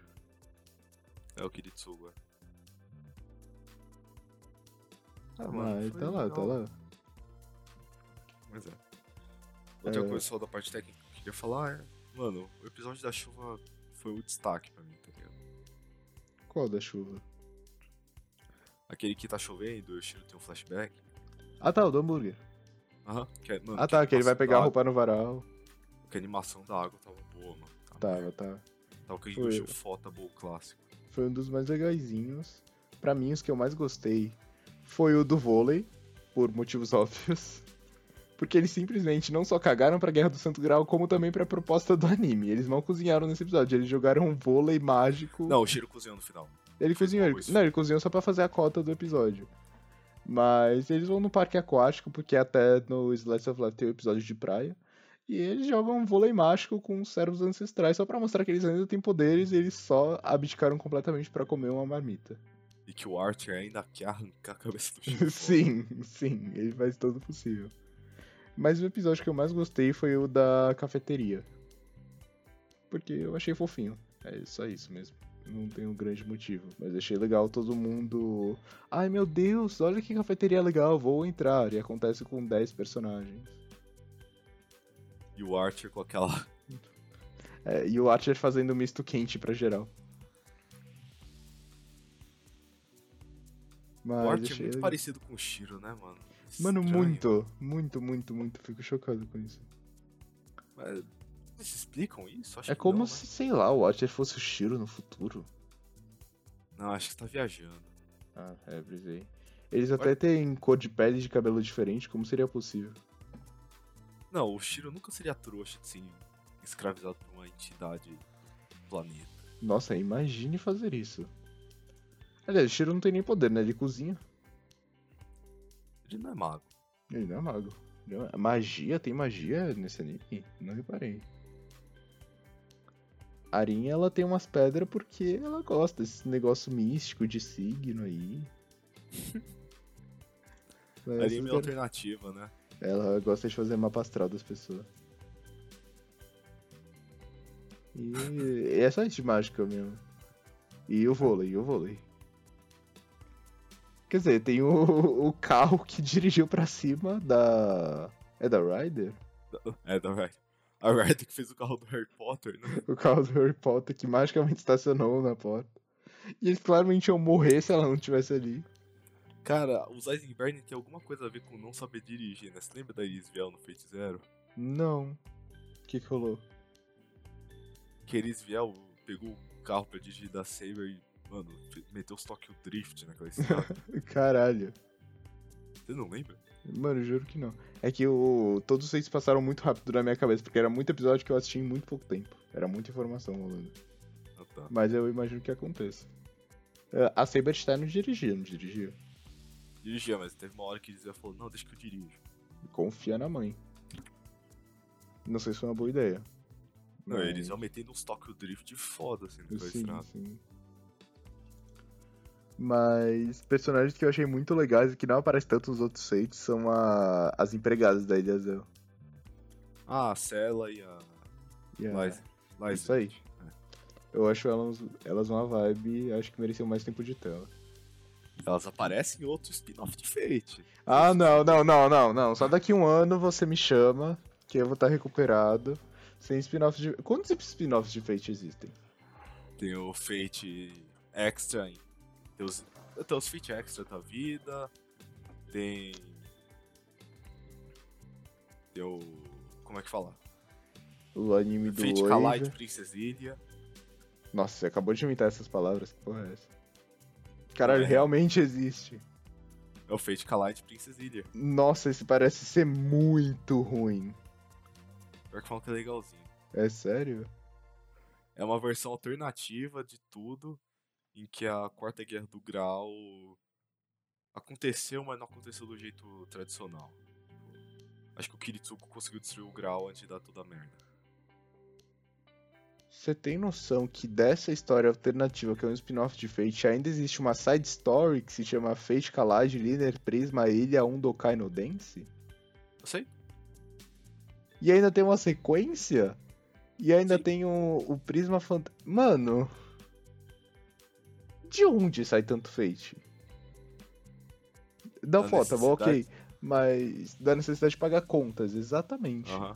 É o Kiritsuga. Ah, Mas foi tá lá, tá lá. Mas é. Outra É. coisa só da parte técnica que eu queria falar é. Mano, o episódio da chuva foi o destaque pra mim, tá ligado? Qual da chuva? Aquele que tá chovendo, o Shiro tem um flashback. Ah tá, o do hambúrguer. Aham. que é- mano, Ah tá, que ele vai pegar a roupa no varal. Que a animação da água tava boa, mano. Tá Tava, tá. Tava com Foi. o Fotable clássico. Foi um dos mais legaisinhos. Pra mim, os que eu mais gostei foi o do vôlei, por motivos (laughs) óbvios. Porque eles simplesmente não só cagaram pra Guerra do Santo Grau, como também pra proposta do anime. Eles não cozinharam nesse episódio, eles jogaram um vôlei mágico. Não, o Shiro cozinhou no final. ele cozinhou. Ele... Não, ele cozinhou só pra fazer a cota do episódio. Mas eles vão no parque aquático, porque até no Slice of Life tem o episódio de praia. E eles jogam um vôlei mágico com os servos ancestrais só pra mostrar que eles ainda têm poderes e eles só abdicaram completamente pra comer uma marmita. E que o Archer ainda quer arrancar a cabeça do (laughs) Shiro. sim, sim, ele faz todo possível. Mas o episódio que eu mais gostei foi o da cafeteria. Porque eu achei fofinho. É só isso mesmo. Não tem um grande motivo. Mas achei legal todo mundo. Ai meu Deus, olha que cafeteria legal, vou entrar. E acontece com 10 personagens. E o Archer com aquela. (laughs) É, e o Archer fazendo misto quente pra geral. Mas o Archer é muito legal. parecido com o Shiro, né, mano? Mano, Estranho. muito, muito, muito, muito. Fico chocado com isso. Mas Eles explicam isso? Acho É como não, se, sei lá, o Archer fosse o Shiro no futuro. Né? Não, acho que você tá viajando. Ah, é, brisei. Eles até têm cor de pele e de cabelo diferente, como seria possível? Não, o Shiro nunca seria trouxa de ser escravizado por uma entidade do planeta. Nossa, imagine fazer isso. Aliás, o Shiro não tem nem poder, né? Ele cozinha. Ele não é mago. Ele não é mago. É- Magia? Tem magia nesse anime? Não reparei. A Arin, ela tem umas pedras porque ela gosta desse negócio místico de signo aí. (laughs) Ali é quero- alternativa, né? Ela gosta de fazer mapa astral das pessoas. E, e (laughs) é só isso de mágica mesmo. E o vôlei, e o vôlei. Quer dizer, tem o, o carro que (laughs) dirigiu pra cima da. É da Ryder? É, da Ryder. A Ryder que fez o carro do Harry Potter, né? O carro do Harry Potter que magicamente estacionou na porta. E eles claramente iam morrer se ela não estivesse ali. Cara, os Eisenberg tem alguma coisa a ver com não saber dirigir, né? Você lembra da Iris Viel no Fate Zero? Não. O que, que rolou? Que a Iris Viel pegou o carro pra dirigir da Saber e, mano, meteu os Tokyo Drift naquela (laughs) estrada. Caralho. Você não lembra? Mano, juro que não. É que o... todos vocês passaram muito rápido na minha cabeça, porque era muito episódio que eu assisti em muito pouco tempo. Era muita informação rolando. Ah, tá. Mas eu imagino que aconteça. É, A Saberstein não dirigia, não dirigia. Dirigia, mas teve uma hora que eles falou, não, deixa que eu dirijo. Confia na mãe. Não sei se foi uma boa ideia. Não, Mas- eles iam metendo uns Tokyo Drift foda, assim, naquela Sim, sim. Mas personagens que eu achei muito legais e que não aparecem tanto nos outros feitos são a- as empregadas da Ilha Zel. Ah, a Cela e a... Liza. Liza. Isso aí. Eu acho elas, elas uma vibe e acho que mereciam mais tempo de tela. Elas aparecem em outro spin-off de Fate. Ah, não, não, não, não, não. Só daqui um ano você me chama, que eu vou estar recuperado. Sem spin-offs de. Quantos spin-offs de Fate existem? Tem o Fate Extra, tem os, tem os Fate Extra da vida, tem. Tem o. Como é que fala? O anime do Fate Wave. Kalite Princess Ilha. Nossa, você acabou de inventar essas palavras. Que porra é essa? Caralho, É. realmente existe. É o Fate Kalite Princess Ilha. Nossa, esse parece ser muito ruim. Pior que falam que é legalzinho. É sério? É uma versão alternativa de tudo, em que a Quarta Guerra do Grau aconteceu, mas não aconteceu do jeito tradicional. Acho que o Kiritsuko conseguiu destruir o Grau antes de dar toda a merda. Você tem noção que dessa história alternativa, que é um spin-off de Fate, ainda existe uma side story que se chama Fate Kalage Linear Prisma Ilha 1 Dokai no Dance? Eu sei. E ainda tem uma sequência? E ainda Sim. tem o, o Prisma Fant... Mano... De onde sai tanto Fate? Da Da foto, bom, ok. Mas da necessidade de pagar contas, exatamente. Aham.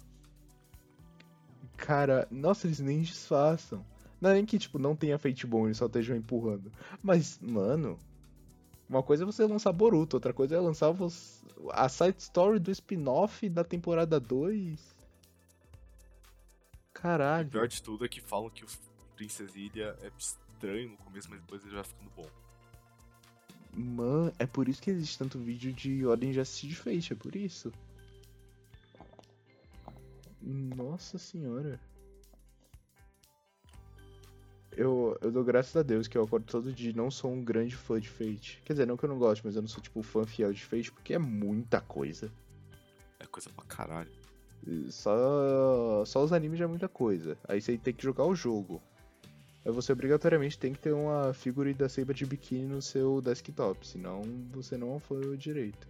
Cara, nossa, eles nem disfarçam. Não é nem que, tipo, não tenha Fate bom, eles só estejam empurrando. Mas, mano, uma coisa é você lançar Boruto, outra coisa é lançar a side story do spin-off da temporada 2. O Caralho. pior de tudo é que falam que o Princess Ilha é estranho no começo, mas depois ele vai ficando bom. Mano, é por isso que existe tanto vídeo de ordem de assistir de Fate, é por isso. Nossa senhora. Eu, eu dou graças a Deus que eu acordo todo dia e não sou um grande fã de Fate. Quer dizer, não que eu não gosto, mas eu não sou tipo fã fiel de Fate, porque é muita coisa. É coisa pra caralho. Só, só os animes já é muita coisa. Aí você tem que jogar o jogo. Você obrigatoriamente tem que ter uma figura da Saber de biquíni no seu desktop, senão você não foi direito.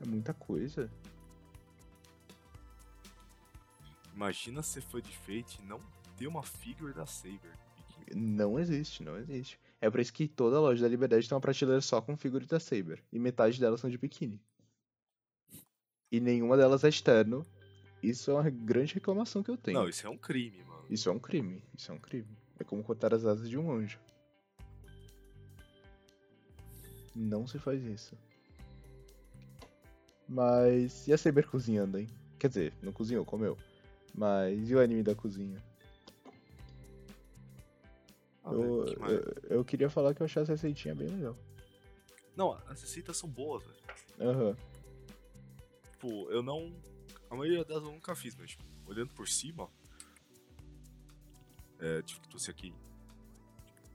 É muita coisa. Imagina ser fã de Fate e não ter uma figure da Saber. Não existe, não existe. É por isso que toda loja da Liberdade tem uma prateleira só com figura da Saber. E metade delas são de biquíni. E nenhuma delas é externo. Isso é uma grande reclamação que eu tenho. Não, isso é um crime, mano. Isso é um crime. Isso é um crime. É como cortar as asas de um anjo. Não se faz isso. Mas e a Saber cozinhando, hein? Quer dizer, não cozinhou, comeu. Mas e o anime da cozinha? Ah, eu, velho, que mais? eu, eu queria falar que eu achei essa receitinha bem legal. Não, as receitas são boas, velho. Aham. Tipo, eu não. A maioria delas eu nunca fiz, mas tipo, olhando por cima. É, tipo, que trouxe aqui.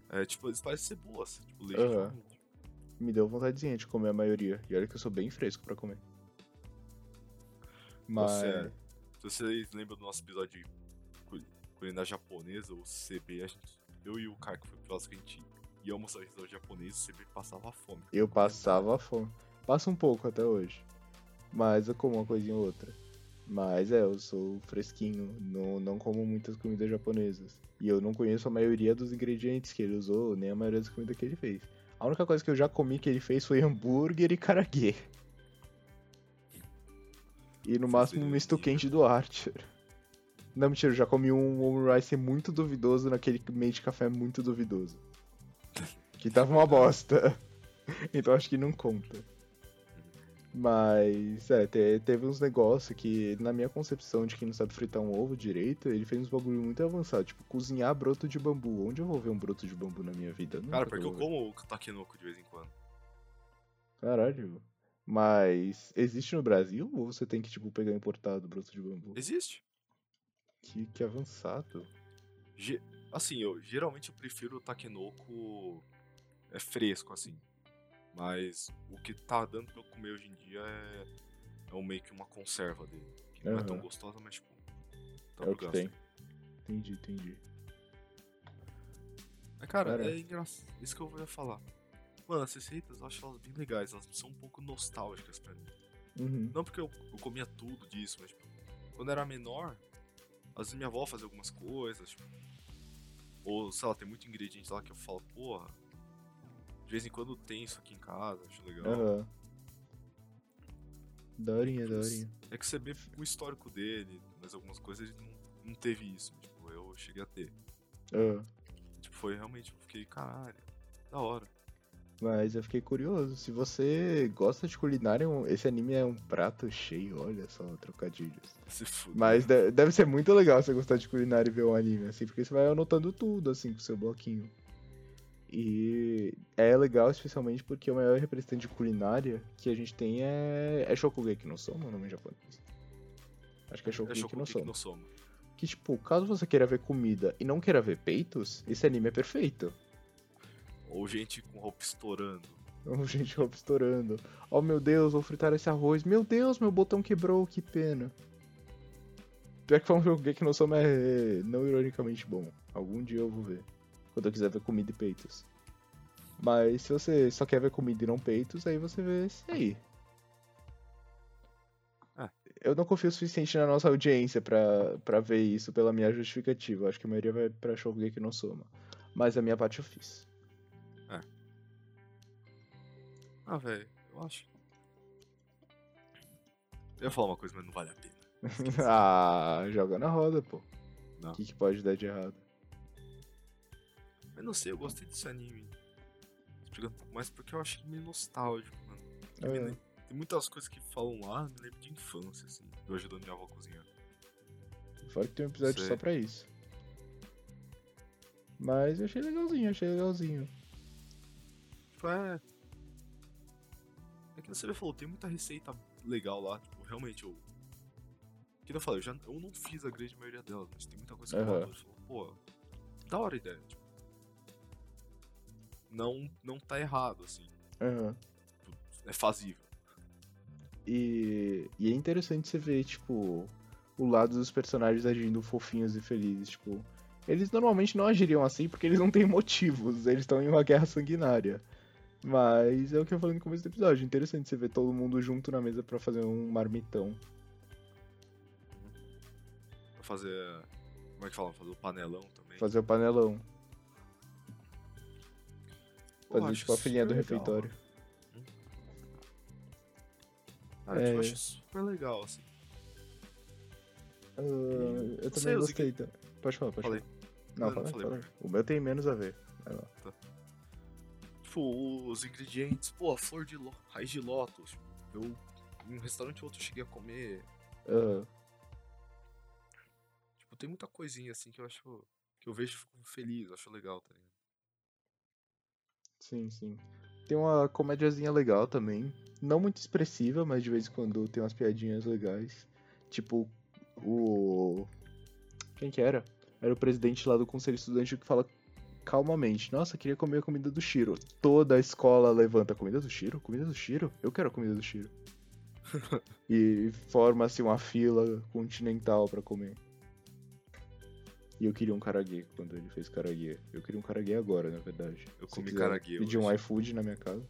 É, tipo, eles parecem ser boas. Tipo, legitimamente. Me deu vontadezinha de comer a maioria. E olha que eu sou bem fresco pra comer. Mas. Você é- Se vocês lembram do nosso episódio de cul- culinária japonesa, o CB, a gente, eu e o cara que foi pro que a gente ia almoçar em restaurante japonês, o CB passava fome. Eu passava fome. Passa um pouco até hoje. Mas eu como uma coisinha ou outra. Mas é, eu sou fresquinho, não, não como muitas comidas japonesas. E eu não conheço a maioria dos ingredientes que ele usou, nem a maioria das comidas que ele fez. A única coisa que eu já comi que ele fez foi hambúrguer e karaguê. E no máximo um misto quente do Archer. Não, mentira, eu já comi um omurice muito duvidoso naquele meio de café muito duvidoso. Que tava uma bosta. (laughs) Então acho que não conta. Mas, é, te- teve uns negócios que, na minha concepção de quem não sabe fritar um ovo direito, ele fez uns bagulho muito avançado, tipo, cozinhar broto de bambu. Onde eu vou ver um broto de bambu na minha vida? Nunca Cara, que porque eu ver. como o takenoko de vez em quando. Caralho. Mas, existe no Brasil ou você tem que, tipo, pegar importado broto de bambu? Existe. Que, que avançado. Ge- assim, eu geralmente eu prefiro o takenoko é fresco, assim. Mas o que tá dando pra eu comer hoje em dia é, é um meio que uma conserva dele. Que não é tão gostosa, mas tipo. Tá é o que gasto. tem. Entendi, entendi. Mas, cara, Cara. é engraçado. Isso que eu ia falar. Mano, as receitas eu acho elas bem legais, elas são um pouco nostálgicas pra mim. Uhum. Não porque eu, eu comia tudo disso, mas tipo, quando eu era menor, às vezes minha avó fazia algumas coisas, tipo, ou sei lá, tem muito ingrediente lá que eu falo, porra, de vez em quando tem isso aqui em casa, acho legal. Aham. Daorinha, daorinha. É que você vê o histórico dele, mas algumas coisas ele não, não teve isso. Tipo, eu cheguei a ter. Ah, Tipo, foi realmente, eu fiquei, caralho, da hora. mas eu fiquei curioso. Se você gosta de culinária, esse anime é um prato cheio, olha só, trocadilhos. Mas de- deve ser muito legal você gostar de culinária e ver um anime, assim, porque você vai anotando tudo, assim, com seu bloquinho. E é legal, especialmente porque o maior representante de culinária que a gente tem é, é Shokugeki no Soma, o nome em japonês. Acho que é É Shokugeki no Shokugeki Soma. no Soma. Que, tipo, caso você queira ver comida e não queira ver peitos, esse anime é perfeito. Ou gente com roupa estourando. Oh, gente, roupa estourando. Oh, meu Deus, vou fritar esse arroz. Meu Deus, meu botão quebrou, que pena. Pior que foi um que não Soma é não ironicamente bom. Algum dia eu vou ver. Quando eu quiser ver comida e peitos. Mas se você só quer ver comida e não peitos, aí você vê esse aí. Ah. Eu não confio o suficiente na nossa audiência pra, pra ver isso pela minha justificativa. Acho que a maioria vai pra Shokugeki no Soma. Mas a minha parte eu fiz. Ah, velho, eu acho. Eu ia falar uma coisa, mas não vale a pena. (laughs) ah, joga na roda, pô. Não. O que, que pode dar de errado? Mas não sei, eu gostei desse anime. Explicando um pouco mais porque eu achei meio nostálgico, mano. Eu É. Tem muitas coisas que falam lá, me lembro de infância, assim. Eu ajudando minha avó a cozinhar. Fora que tem um episódio Sei. só pra isso. Mas eu achei legalzinho, achei legalzinho. Tipo, é. É que você falou, tem muita receita legal lá, tipo, realmente eu. Que eu falei, eu, já, eu não fiz a grande maioria delas, mas tem muita coisa que Aham. eu. Falou, pô, da hora a ideia, tipo. Não, não tá errado, assim. Aham. É fazível. E, e é interessante você ver, tipo, o lado dos personagens agindo fofinhos e felizes, tipo. Eles normalmente não agiriam assim porque eles não têm motivos, eles estão em uma guerra sanguinária. Mas é o que eu falei no começo do episódio, interessante você ver todo mundo junto na mesa pra fazer um marmitão. Pra fazer. Como é que fala? Fazer o panelão também. Fazer o panelão. Fazer acho tipo a filhinha do legal. refeitório. Ah, É. eu acho super legal, assim. Ah, eu também gostei. tá? Pode falar, pode Falei. falar. Não, Não, fala, não fala. O meu tem menos a ver. Vai lá. Tipo, os ingredientes, pô, a flor de lo... raiz de lótus. Eu, em um restaurante ou outro, eu cheguei a comer. Ah, Tipo, tem muita coisinha assim que eu acho. Que eu vejo e fico feliz, acho legal, tá ligado? Sim, sim. Tem uma comédiazinha legal também. Não muito expressiva, mas de vez em quando tem umas piadinhas legais. Tipo, o. Quem que era? Era o presidente lá do conselho estudantil que fala calmamente: Nossa, queria comer a comida do Shiro. Toda a escola levanta: Comida do Shiro? Comida do Shiro? Eu quero a comida do Shiro. (laughs) e forma-se uma fila continental pra comer. E eu queria um karaguê quando ele fez karaguê. Eu queria um karaguê agora, na verdade. Eu Se comi quiser karaguê Pedir um iFood na minha casa.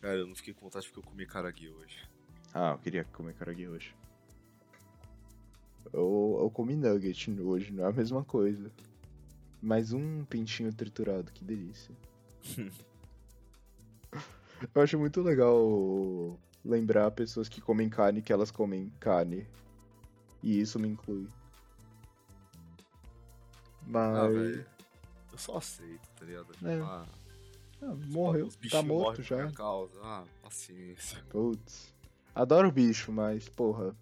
Cara, eu não fiquei com vontade porque eu comi karaguê hoje. Ah, eu queria comer karaguê hoje. Eu, eu comi nugget hoje, não é a mesma coisa. Mais um pintinho triturado, que delícia. (laughs) eu acho muito legal lembrar pessoas que comem carne que elas comem carne. E isso me inclui. Mas. Ah. Eu só aceito, tá ligado? É. ah, Ah, morreu, tá morto já. causa. Ah, paciência. Putz. Adoro bicho, mas, porra,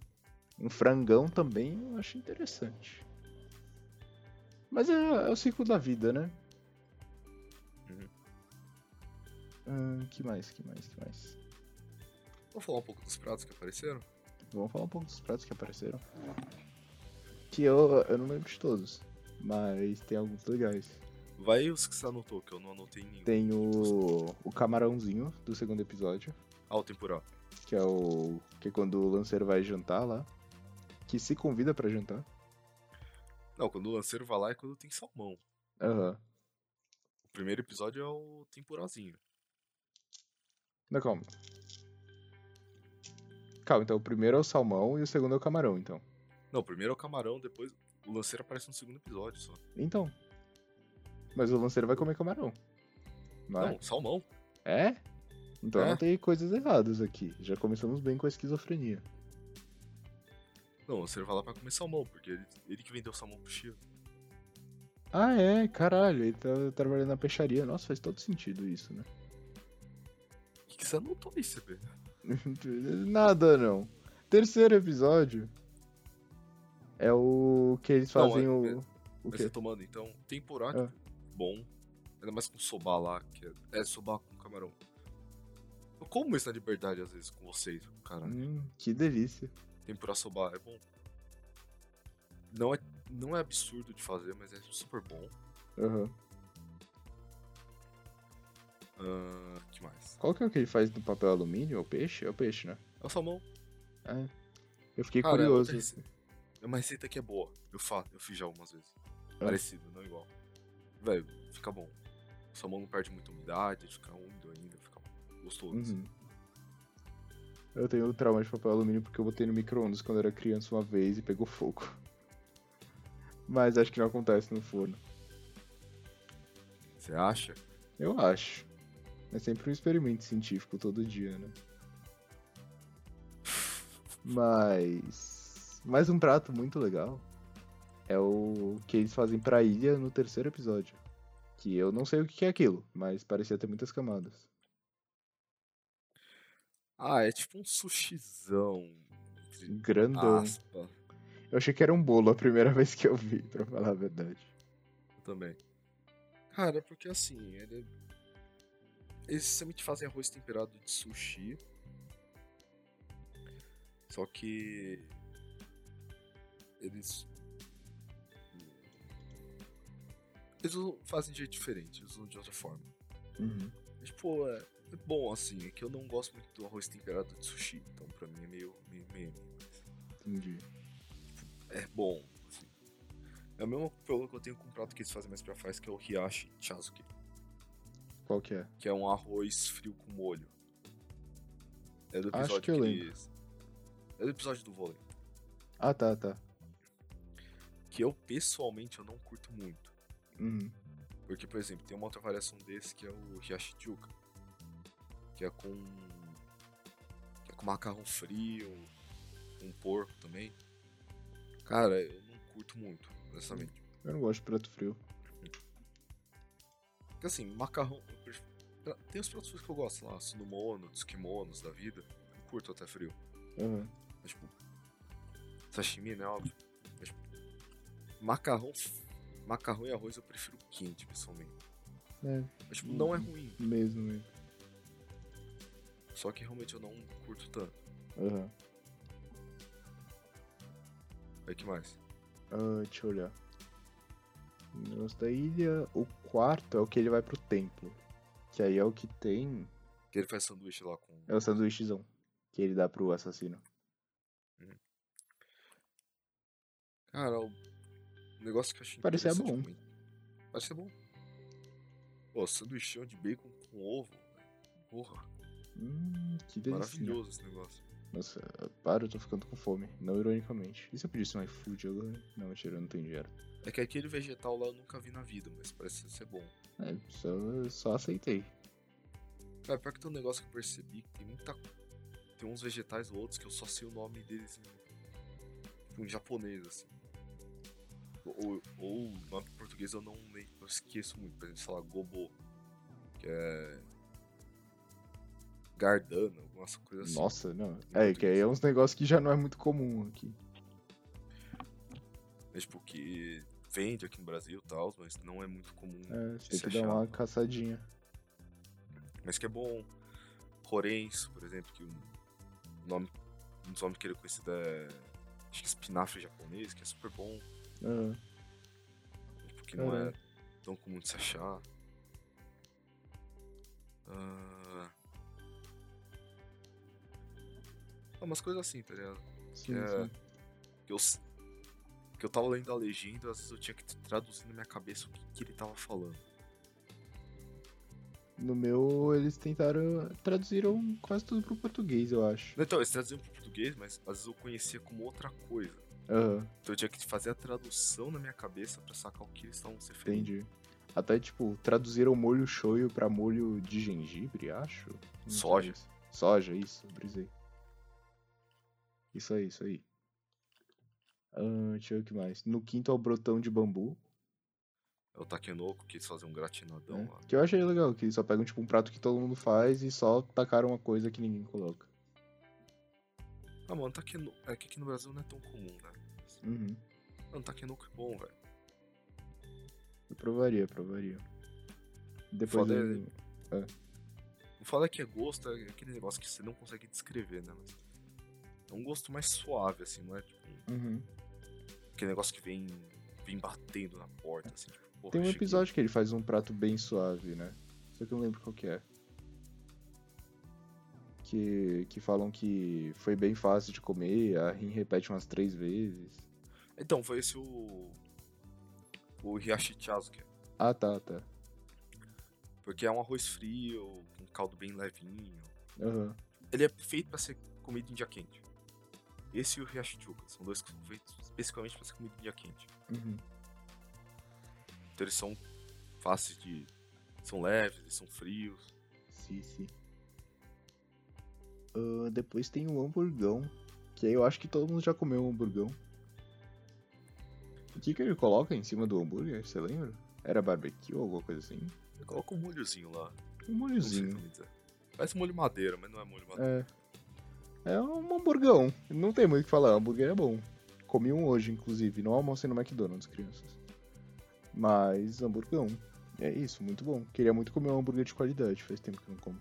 um frangão também eu acho interessante. Mas é, é o ciclo da vida, né? Uhum. Hum, que mais, que mais, que mais? Vamos falar um pouco dos pratos que apareceram? Vamos falar um pouco dos pratos que apareceram. Que eu, eu não lembro de todos, mas tem alguns legais. Vai os que você anotou, que eu não anotei nenhum. Tem o, o camarãozinho do segundo episódio, Ah, o temporal. que é o que é quando o lanceiro vai jantar lá, que se convida pra jantar. Não, quando o lanceiro vai lá é quando tem salmão. Aham. O primeiro episódio é o temporalzinho. Não, calma. Calma, então o primeiro é o salmão e o segundo é o camarão, então. Não, o primeiro é o camarão, depois o lanceiro aparece no segundo episódio só. Então. Mas o lanceiro vai comer camarão. Não, Não, é? salmão. É? Então É? não tem coisas erradas aqui. Já começamos bem com a esquizofrenia. Não, você vai lá pra comer salmão, porque ele, ele que vendeu salmão pro Shiro. Ah, é, caralho, ele tá trabalhando na peixaria. Nossa, faz todo sentido isso, né? O que, que você anotou aí, CB? (laughs) Nada não. Terceiro episódio é o que eles Não, fazem é- o. é- O Mas quê? retomando, então, temporada Ah. bom. Ainda mais com soba lá, que é, é soba com camarão. Eu como isso na liberdade às vezes com vocês, cara. Hum, que delícia. Tempura soba é bom. Não é, não é absurdo de fazer, mas é super bom. Aham. Ah, que mais? Qual que é o que ele faz no papel alumínio? É o peixe? É o peixe, né? É o salmão. É. Eu fiquei Cara, é curioso. É uma receita que é boa. Eu faço, eu fiz já algumas vezes. Ah. Parecido, não igual. Velho, fica bom. O salmão não perde muita umidade, fica úmido ainda, fica gostoso. assim. Uhum. Eu tenho trauma de papel alumínio porque eu botei no micro-ondas quando era criança uma vez e pegou fogo. (laughs) Mas acho que não acontece no forno. Você acha? Eu acho. É sempre um experimento científico todo dia, né? (laughs) Mas. Mais um prato muito legal. É o que eles fazem pra ilha no terceiro episódio. Que eu não sei o que é aquilo, mas parecia ter muitas camadas. Ah, é tipo um sushizão. Grandão. Aspa, Eu achei que era um bolo a primeira (laughs) vez que eu vi, pra falar a verdade. eu também. Cara, porque assim, ele... eles sempre fazem arroz temperado de sushi. Só que. Eles. Eles usam- fazem de jeito diferente, eles usam de outra forma. Uhum. Mas, Tipo, é, é bom assim, é que eu não gosto muito do arroz temperado de sushi, então pra mim é meio meio meme. Entendi. É bom, assim. É o mesmo problema que eu tenho com um prato que eles fazem mais pra faz, que é o Hiyashi Chazuke, Qual que é? que é um arroz frio com molho. É do Acho episódio que eu lembro. eles... É do episódio do vôlei. Ah, tá, tá. Que eu, pessoalmente, eu não curto muito. Uhum. Porque, por exemplo, tem uma outra variação desse que é o Hiyashi Chuka. Que é com... Que é com macarrão frio, um porco também. Cara, eu não curto muito, honestamente. Eu não gosto de prato frio. Porque assim, macarrão. Tem os pratos frios que eu gosto lá, sunomono, dos kimonos da vida. Eu curto até frio. Uhum. Mas, tipo. Sashimi, né? Óbvio. Macarrão. Macarrão e arroz eu prefiro quente, pessoalmente. É, Mas, tipo, não é ruim. mesmo, mesmo. Só que realmente eu não curto tanto. Uhum. Aí que mais? Ah, deixa eu olhar. Negócio da ilha. O quarto é o que ele vai pro templo. Que aí é o que tem. Que ele faz sanduíche lá com. É o sanduíchezão. Que ele dá pro assassino. Cara, o negócio que eu achei Parecia bom. Parecia bom. Pô, sanduichão de bacon com ovo. Porra, Hum, que delícia. maravilhoso esse negócio. Nossa, para, eu tô ficando com fome. Não ironicamente. E se eu pedisse um iFood agora? Não, mentira, eu não tenho dinheiro. É que aquele vegetal lá eu nunca vi na vida, mas parece ser bom. É, só, só aceitei. Cara, pior que tem um negócio que eu percebi que tem muita. Tem uns vegetais ou outros que eu só sei o nome deles em, tipo, em japonês, assim. Ou, ou o nome português eu não esqueço muito. Por exemplo, sei lá, gobo. Que é. Gardana, algumas coisas assim. Nossa, não. É, que aí é uns negócios que já não é muito comum aqui. É, tipo, que vende aqui no Brasil e tal, mas não é muito comum. É, tem que dar uma caçadinha. Mas que é bom. Rorenço, por exemplo, que o nome, um dos nomes que ele é conhecido é. Acho que espinafre japonês, que é super bom, Ah, porque não é tão comum de se achar. Ah, umas coisas assim, tá ligado? sim, é- sim. Que eu, que eu tava lendo a legenda, às vezes eu tinha que traduzir na minha cabeça o que, que ele tava falando. No meu, eles tentaram. Traduziram quase tudo pro português, eu acho. Então, eles traduziam pro português, mas às vezes eu conhecia como outra coisa. Aham, Então eu tinha que fazer a tradução na minha cabeça pra sacar o que eles estavam se referindo. entendi. Até, tipo, traduziram molho shoyu pra molho de gengibre, acho. Não Soja. Soja, isso, brisei. Isso aí, isso aí. Ah, deixa eu ver o que mais. No quinto é o brotão de bambu. É o Takenoko quis fazer um gratinadão né? lá. Que eu achei legal, que eles só pegam tipo um prato que todo mundo faz e só tacaram uma coisa que ninguém coloca. Ah, mano, Takenoko. É que aqui no Brasil não é tão comum, né? Uhum. Mano, Takenoko é bom, velho. Eu provaria, provaria. Depois Foda eu... Não fala que é gosto, é aquele negócio que você não consegue descrever, né? Mas é um gosto mais suave, assim, não é tipo um- Uhum. aquele negócio que vem, vem batendo na porta, assim. Tipo, porra, Tem um cheguei. episódio que ele faz um prato bem suave, né? Só que eu não lembro qual que é. Que, que falam que foi bem fácil de comer, a Rin repete umas três vezes. Então, foi esse o. O Hiyashi-chazuke. Ah, tá, tá. Porque é um arroz frio, com caldo bem levinho. Aham. Ele é feito pra ser comido em dia quente. Esse e o Hiyashi-chuka são dois que são feitos especificamente pra ser comido em dia quente. Uhum. Então eles são fáceis de. São leves, eles são frios. Sim, sim. Ah, depois tem o hamburgão. Que aí eu acho que todo mundo já comeu um hamburgão. O que, que ele coloca em cima do hambúrguer? Você lembra? Era barbecue ou alguma coisa assim? Ele coloca um molhozinho lá. Um molhozinho. Parece molho madeira, mas não é molho madeira. É. É um hamburgão. Não tem muito o que falar. Hambúrguer é bom. Comi um hoje, inclusive. Não almocei no McDonald's, crianças. Mas hamburgão. É isso, muito bom. Queria muito comer um hambúrguer de qualidade. Faz tempo que não como.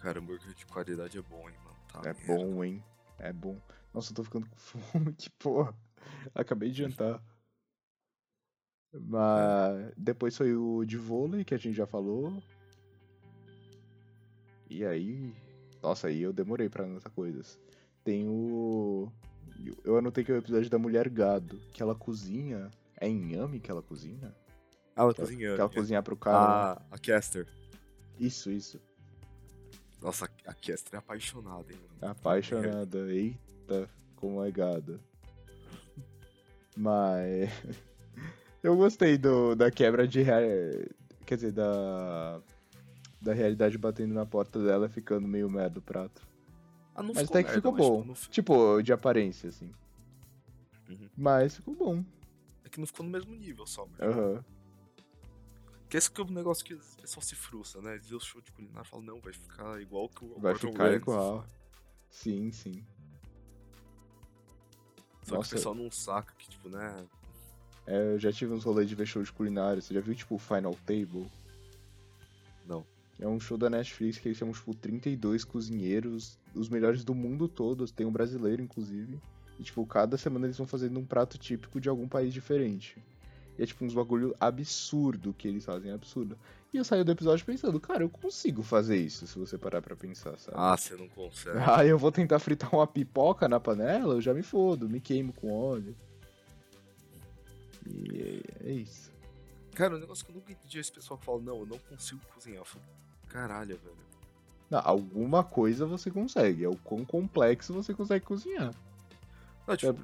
Cara, hambúrguer de qualidade é bom, hein, mano. Tá É merda. bom, hein? É bom. Nossa, eu tô ficando com (laughs) fome, que porra. Acabei de jantar. Mas depois foi o de vôlei, que a gente já falou. E aí. Nossa, aí eu demorei pra anotar coisas. Tem o. Eu anotei que é o episódio da mulher gado, que ela cozinha. É em Yami que ela cozinha? Ah, ela Que ela, que ela cozinha pro cara. né? Ah, a Caster. Isso, isso. Nossa, a Caster é apaixonada, hein, mano. Apaixonada. (laughs) Eita, como é gada. Mas. (laughs) Eu gostei do, da quebra de. Quer dizer, da. Da realidade batendo na porta dela ficando meio merda o prato. Ah, não Mas até que merda, ficou mas, bom. tipo, fi- Tipo, de aparência, assim. Uhum. Mas ficou bom. É que não ficou no mesmo nível só, mas. Aham. Que esse que é um negócio que o pessoal se frustra, né? Dizer o show de culinária e fala, não, vai ficar igual que o Vai Gordon ficar Ramsay. igual. Sim, sim. Só que Nossa. o pessoal não saca que, tipo, né? É, eu já tive uns rolês de ver show de culinária. Você já viu, tipo, o Final Table? Não. É um show da Netflix que eles chamam, tipo, 32 cozinheiros, os melhores do mundo todo, tem um brasileiro, inclusive. E, tipo, cada semana eles vão fazendo um prato típico de algum país diferente. E é, tipo, uns bagulho absurdo que eles fazem, absurdo. E eu saio do episódio pensando, cara, eu consigo fazer isso, se você parar pra pensar, sabe? Ah, você não consegue. (laughs) Ah, eu vou tentar fritar uma pipoca na panela, eu já me fodo, me queimo com óleo. E é, é isso. Cara, um negócio que eu nunca entendi é esse pessoal que fala, não, eu não consigo cozinhar. Eu falo, caralho, velho. Não, alguma coisa você consegue, é o quão complexo você consegue cozinhar. Não, tipo,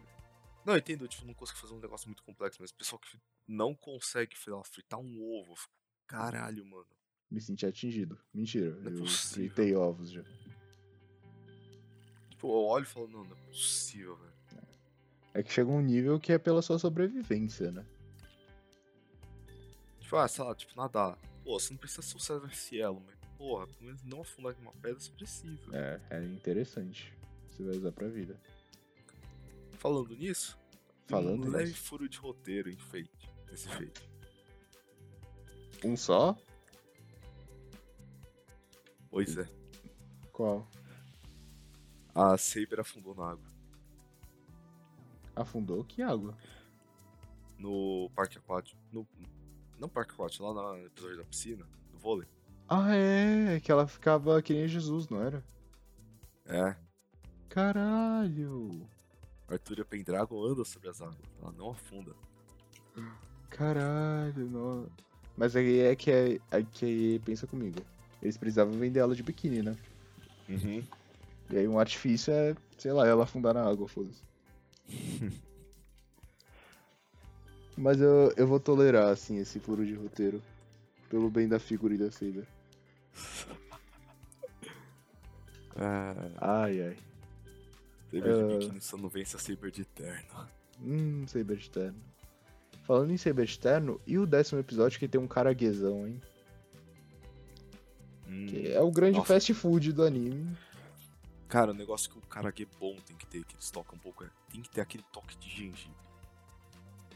não, eu entendo, tipo, não consigo fazer um negócio muito complexo, mas o pessoal que não consegue, sei lá, fritar um ovo, eu fico, caralho, mano. Me senti atingido. Mentira, Não é eu possível. fritei ovos já. Tipo, eu olho e falo, não, não é possível, velho. É que chega um nível que é pela sua sobrevivência, né? Tipo, ah, sei lá, tipo, nadar. Pô, você não precisa ser o César Cielo, mas, porra, pelo menos não afundar em uma pedra você precisa. É, é interessante. Você vai usar pra vida. Falando nisso, Falando um leve nisso. furo de roteiro em Fate, nesse Fate. Um só? Pois é, Qual? a Saber afundou na água. Afundou? Que água? No parque aquático. No, não parque aquático, lá no episódio da piscina, do vôlei. Ah, é, que ela ficava que nem Jesus, não era? É, Caralho! Arthur e a Pendragon andam sobre as águas, ela não afunda. Caralho, não. Mas aí é que é, é que aí pensa comigo. Eles precisavam vender ela de biquíni, né? Uhum. E aí um artifício é, sei lá, ela afundar na água, foda-se. (laughs) Mas eu, eu vou tolerar, assim, esse furo de roteiro. Pelo bem da figura e da Saber. É, (laughs) Ai, ai. Saber Ah. de biquíni só não vence a Saber de terno. Hum, Saber de terno. Falando em Saber de terno, e o décimo episódio que tem um caraguezão, hein? Hum. Que é o grande Nossa. fast food do anime. Cara, o negócio que o karague bom tem que ter, que eles tocam um pouco, é tem que ter aquele toque de gengibre.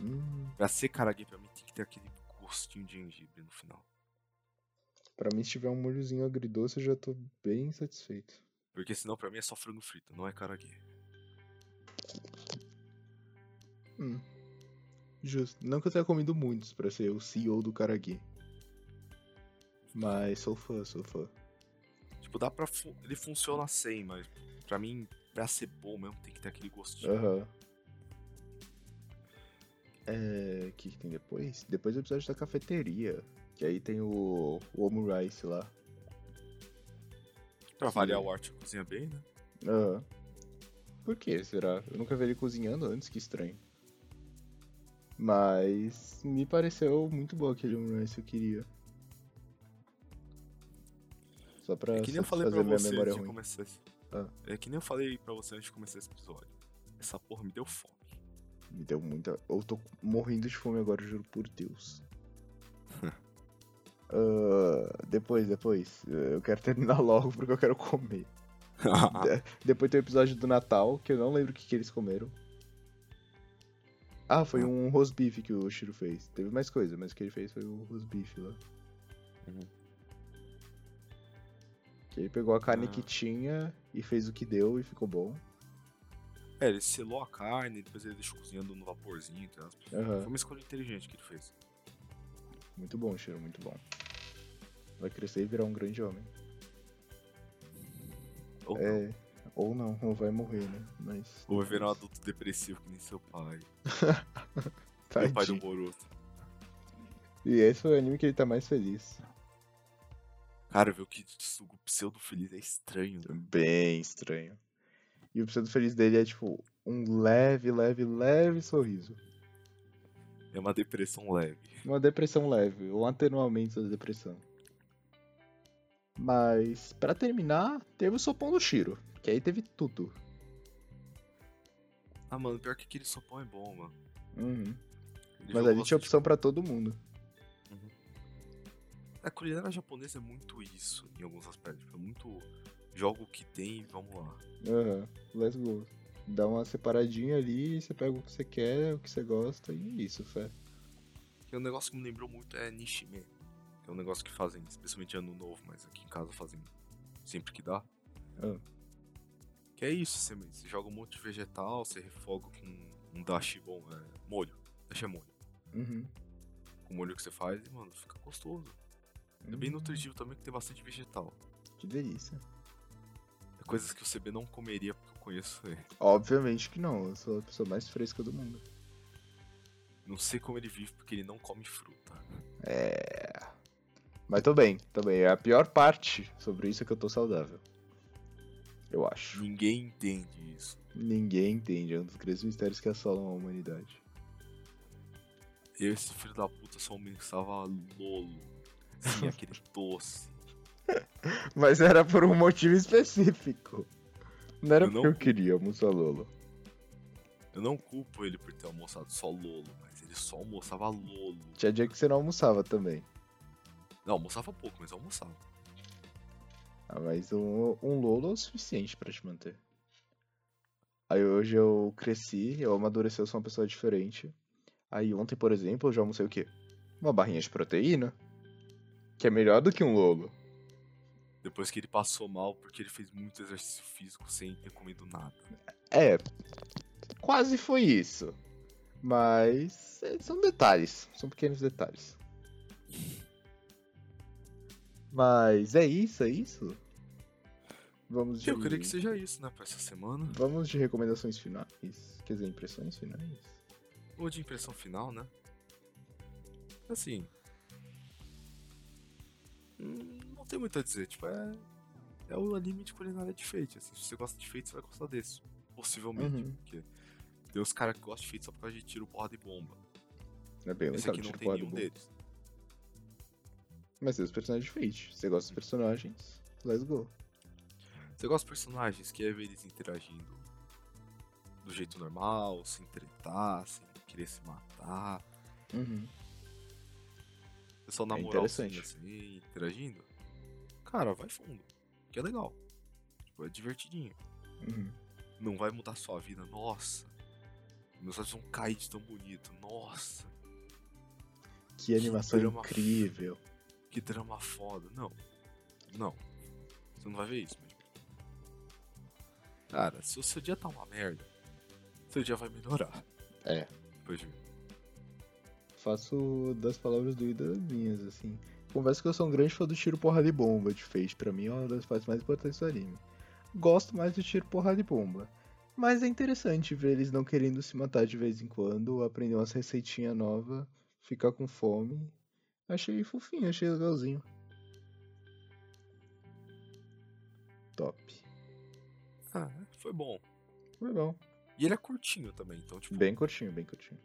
Hum, Pra ser karague, pra mim, tem que ter aquele gostinho de gengibre no final. pra mim, se tiver um molhozinho agridoce, eu já tô bem satisfeito. Porque senão, pra mim, é só frango frito, não é karague. Hum. Justo. Não que eu tenha comido muitos pra ser o CEO do Karagi. Mas sou fã, sou fã. Tipo, dá pra. fu- Ele funciona sem, mas pra mim, pra ser bom mesmo, tem que ter aquele gostinho. Aham. É. O que, que tem depois? Depois o episódio da cafeteria. Que aí tem o, o Omurice lá. Pra variar o arte cozinha bem, né? Aham. Por que será? Eu nunca vi ele cozinhando antes, que estranho. Mas me pareceu muito bom aquele Omurice que eu queria. Só pra É que nem eu falei pra você antes de começar esse... Ah. É que nem eu falei pra você antes de começar esse episódio. Essa porra me deu fome. Me deu muita. Eu tô morrendo de fome agora, juro por Deus. (laughs) Ah, depois, depois. Eu quero terminar (laughs) logo porque eu quero comer. (laughs) De- Depois tem o episódio do Natal, que eu não lembro o que, que eles comeram. Ah, foi Ah. um roast beef que o Shiro fez. Teve mais coisa, mas o que ele fez foi o roast beef lá. Uhum. Que ele pegou a carne Ah. que tinha e fez o que deu e ficou bom. É, ele selou a carne, depois ele deixou cozinhando no vaporzinho. Aspas. Aham. Foi uma escolha inteligente que ele fez. Muito bom, Shiro, muito bom. Vai crescer e virar um grande homem. Ou não. É. Ou não, ou vai morrer, né? Mas. Ou vai virar um adulto depressivo que nem seu pai. (laughs) Meu pai do Tadinho. Boruto. E esse foi o anime que ele tá mais feliz. Cara, ver o que o pseudo feliz é estranho, né? Bem estranho. E o pseudo feliz dele é tipo um leve, leve, leve sorriso. É uma depressão leve. Uma depressão leve, um atenuamento da depressão. Mas, pra terminar, teve o sopão do Shiro, que aí teve tudo. Ah, mano, pior que aquele sopão é bom, mano. Uhum. Mas ali tinha opção pra todo mundo. A culinária japonesa é muito isso, em alguns aspectos. É muito joga o que tem e vamos lá. Aham, let's go. Dá uma separadinha ali, você pega o que você quer, o que você gosta, e é isso, fé. Que é um negócio que me lembrou muito é Nishime. É um negócio que fazem, especialmente ano novo, mas aqui em casa fazem sempre que dá. Ah. Que é isso, você, você joga um monte de vegetal, você refoga com um dashi bom, é molho. Dashi é molho. Uhum. Com o molho que você faz e, mano, fica gostoso. É bem Hum, nutritivo também, que tem bastante vegetal. Que delícia. É coisas que o CB não comeria porque eu conheço ele. Obviamente que não, eu sou a pessoa mais fresca do mundo. Não sei como ele vive porque ele não come fruta. É. Mas tô bem, tô bem. A pior parte sobre isso é que eu tô saudável. Eu acho. Ninguém entende isso. Ninguém entende, é um dos grandes mistérios que assolam a humanidade. Eu, esse filho da puta, só almoçava lolo. Sim, (laughs) aquele doce. Mas era por um motivo específico. Não era Eu não- porque eu queria almoçar Lolo. Eu não culpo ele por ter almoçado só lolo, mas ele só almoçava lolo. Tinha dia que você não almoçava também. Não, almoçava pouco, mas almoçava. Ah, mas um, um Lolo é o suficiente pra te manter. Aí hoje eu cresci, eu amadureci, eu sou uma pessoa diferente. Aí ontem, por exemplo, eu já almocei o quê? Uma barrinha de proteína. Que é melhor do que um Lolo. Depois que ele passou mal porque ele fez muito exercício físico sem ter comido nada. É, quase foi isso. Mas é, são detalhes, são pequenos detalhes. (laughs) Mas é isso, é isso. Vamos de, Eu queria que seja isso, né, pra essa semana. vamos de recomendações finais. Quer dizer, impressões finais? Ou de impressão final, né? Assim. hum, Não tem muito a dizer, tipo, é. É o anime de culinária de Fate, assim. Se você gosta de Fate, você vai gostar desse. Possivelmente. Uhum. Porque tem os caras que gostam de Fate só por causa de tiro, porrada e bomba. É bem Esse legal, aqui não tiro tem nenhum deles. Mas tem os personagens de Fate. Você gosta dos personagens? Let's go. Você gosta dos personagens, quer ver eles interagindo do jeito normal, sem tretar, sem querer se matar. Uhum. É só na É interessante. assim, interagindo. Cara, vai fundo. Que é legal. Tipo, é divertidinho. Uhum. Não vai mudar sua vida. Nossa. Meus olhos vão cair de tão bonito. Nossa. Que animação drama incrível. Que drama foda. Não. Não. Você não vai ver isso. Cara, se o seu dia tá uma merda, seu dia vai melhorar. É. Depois de ver. Faço das palavras do Ida minhas, assim. Confesso que eu sou um grande fã do tiro porrada e bomba de Fate. Pra mim é uma das partes mais importantes do anime. Gosto mais do tiro porrada e bomba. Mas é interessante ver eles não querendo se matar de vez em quando, aprender umas receitinhas novas, ficar com fome. Achei fofinho, achei legalzinho. Top. Ah, foi bom. Legal. E ele é curtinho também, então, tipo, Bem curtinho, bem curtinho.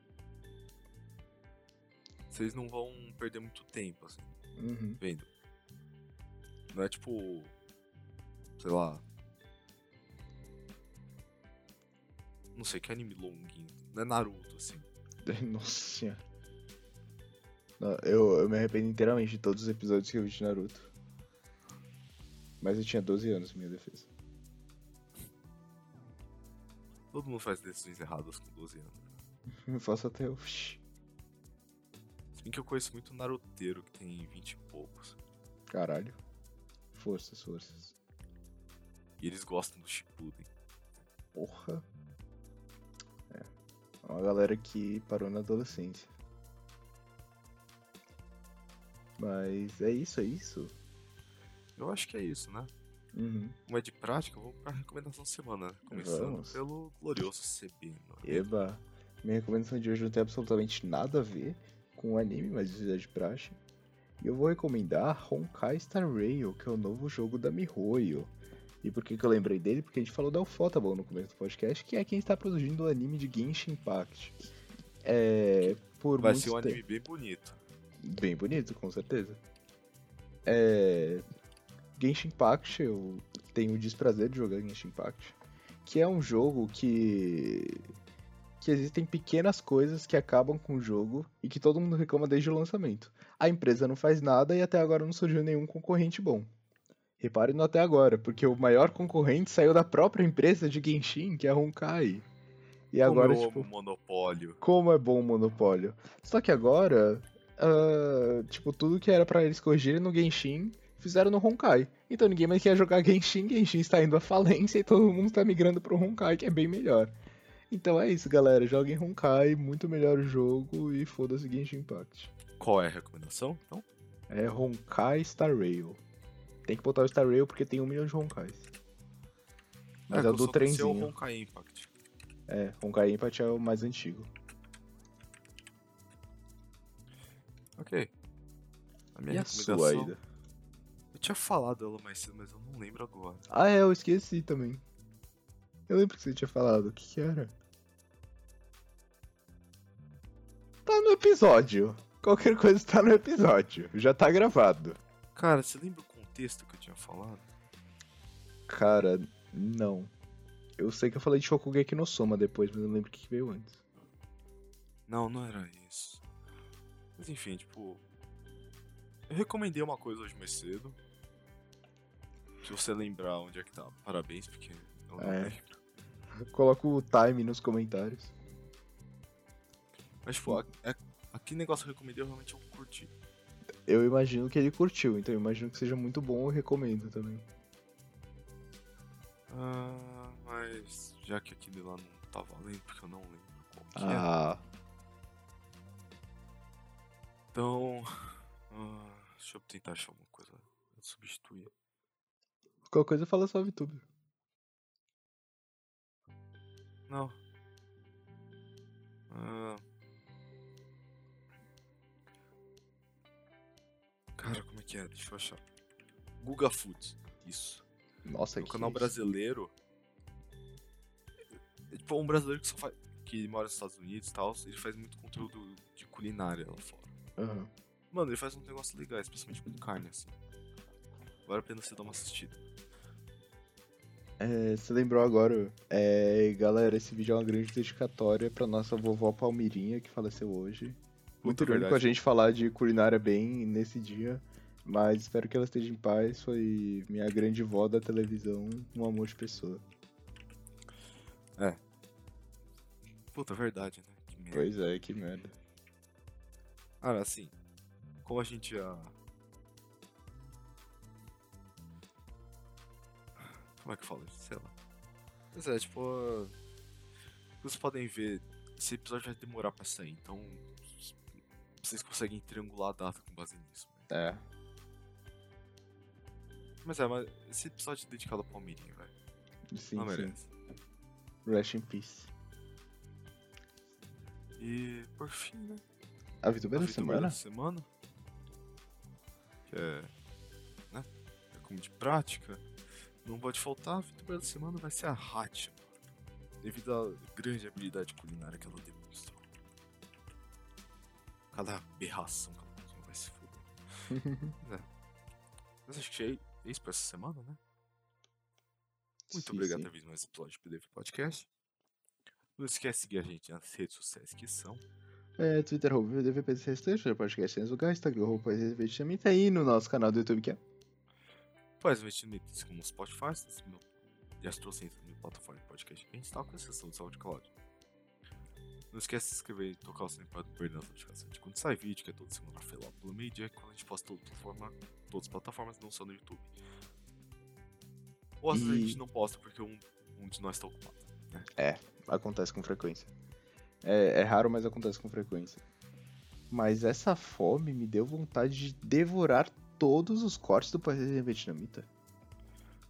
vocês não vão perder muito tempo, assim, Uhum. vendo. Não é tipo. Sei lá. Não sei que anime longuinho. Não é Naruto, assim. (laughs) Nossa senhora. Eu, eu me arrependo inteiramente de todos os episódios que eu vi de Naruto. Mas eu tinha 12 anos, minha defesa. Todo mundo faz decisões erradas com 12 anos. Eu faço até o. Shhh. Se bem que eu conheço muito naruteiro que tem 20 e poucos. Caralho. Forças, forças. E eles gostam do Shippuden. Porra. É. Uma galera que parou na adolescência. Mas é isso, é isso. Eu acho que é isso, né? Uhum. Como é de prática, vamos pra recomendação da semana. né? Começando Vamos. pelo glorioso CB. Eba. Minha recomendação de hoje não tem absolutamente nada a ver com o anime, mas isso é de praxe. E eu vou recomendar Honkai Star Rail, que é o novo jogo da MiHoYo. E por que, que eu lembrei dele? Porque a gente falou da Ufotable no começo do podcast, que é quem está produzindo o anime de Genshin Impact. É. Por Vai ser um tempo- anime bem bonito. Bem bonito, com certeza. É... Genshin Impact, eu tenho o desprazer de jogar Genshin Impact, que é um jogo que que existem pequenas coisas que acabam com o jogo e que todo mundo reclama desde o lançamento. A empresa não faz nada e até agora não surgiu nenhum concorrente bom. Reparem no até agora, porque o maior concorrente saiu da própria empresa de Genshin, que é a Honkai. E agora, Como eu tipo, amo monopólio. como é bom o monopólio. Só que agora, ah, tipo, tudo que era pra eles corrigirem no Genshin, fizeram no Honkai. Então ninguém mais quer jogar (laughs) Genshin, Genshin está indo à falência e todo mundo está migrando pro Honkai, que é bem melhor. Então é isso, galera. Joguem Honkai, muito melhor o jogo e foda-se Genshin Impact. Qual é a recomendação? Então, É Honkai Star Rail. Tem que botar o Star Rail porque tem um milhão de Honkais. Mas é, que o do trenzinho. Honkai Impact. É, Honkai Impact é o mais antigo. Ok. A minha E a sua? Eu tinha falado dela mais cedo, mas eu não lembro agora. Ah, é, eu esqueci também. Eu lembro que você tinha falado. O que, que era? Tá no episódio. Qualquer coisa tá no episódio. Já tá gravado. Cara, você lembra o contexto que eu tinha falado? Cara, não. Eu sei que eu falei de Shokugeki no Soma depois, mas eu não lembro o que veio antes. Não, não era isso. Mas enfim, tipo. Eu recomendei uma coisa hoje mais cedo. Se você lembrar onde é que tá, parabéns, porque eu não É. lembro. (laughs) Coloca o time nos comentários. Mas, tipo, é- aquele negócio que eu recomendei eu realmente eu curti. Eu imagino que ele curtiu, então eu imagino que seja muito bom, eu recomendo também. Ah, mas já que aquele lá não tá valendo, porque eu não lembro qual que é. Então. ah, deixa eu tentar achar alguma coisa. Substituir. qualquer coisa fala só VTuber. Não. Ah. Cara, como é que é? Deixa eu achar. Guga Foods. Isso. Nossa, no que canal isso? brasileiro. É tipo um brasileiro que só faz. que mora nos Estados Unidos e tal, ele faz muito conteúdo de culinária lá fora. Aham. Mano, ele faz um negócio legal, especialmente com carne, assim. Vale a pena você dar uma assistida. É, você lembrou agora? É, galera, esse vídeo é uma grande dedicatória pra nossa vovó Palmirinha, que faleceu hoje. Muito irônico a gente falar de culinária bem nesse dia, mas espero que ela esteja em paz. Foi minha grande vó da televisão, um amor de pessoa. Puta, verdade, né? Que merda. Pois é, que merda. Cara, assim, como a gente já. Como é que fala isso? Sei lá. Mas é, tipo. Vocês podem ver, esse episódio vai demorar pra sair, então. Vocês conseguem triangular a data com base nisso. né? É, Mas é, mas esse episódio é dedicado ao Palmeirinho, velho. sim, Não sim. merece. Rest in peace. E por fim, né? A VTuber da VTuber semana? da semana. Que é. Né? É como de prática. Não pode faltar, a VTuber da semana vai ser a Hatch. Devido à grande habilidade culinária que ela demonstrou. Cada aberração que ela vai se foder. Mas (laughs) é. Mas acho que é isso pra essa semana, né? Muito Sim, obrigado sim. por visto mais episódio do PDV Podcast. Não esquece de seguir a gente nas redes sociais que são. É, Twitter, arroba VDVPC, Twitter, podcast em lugar, Instagram, arroba Podcast também tá aí no nosso canal do YouTube, que é Faz investimentos como Spotify, e as trocentas mil plataformas de podcast que a gente está com exceção do SoundCloud. Não esquece de se inscrever e tocar o sininho para não perder as notificações de quando sai vídeo, que é toda segunda-feira lá pelo meio-dia, quando a gente posta toda plataforma, todas as plataformas, não só no YouTube. Ou às vezes a E- gente não posta porque um, um de nós está ocupado. acontece com frequência. É, é raro, mas acontece com frequência. Mas essa fome me deu vontade de devorar todos os cortes do País Vietnamita.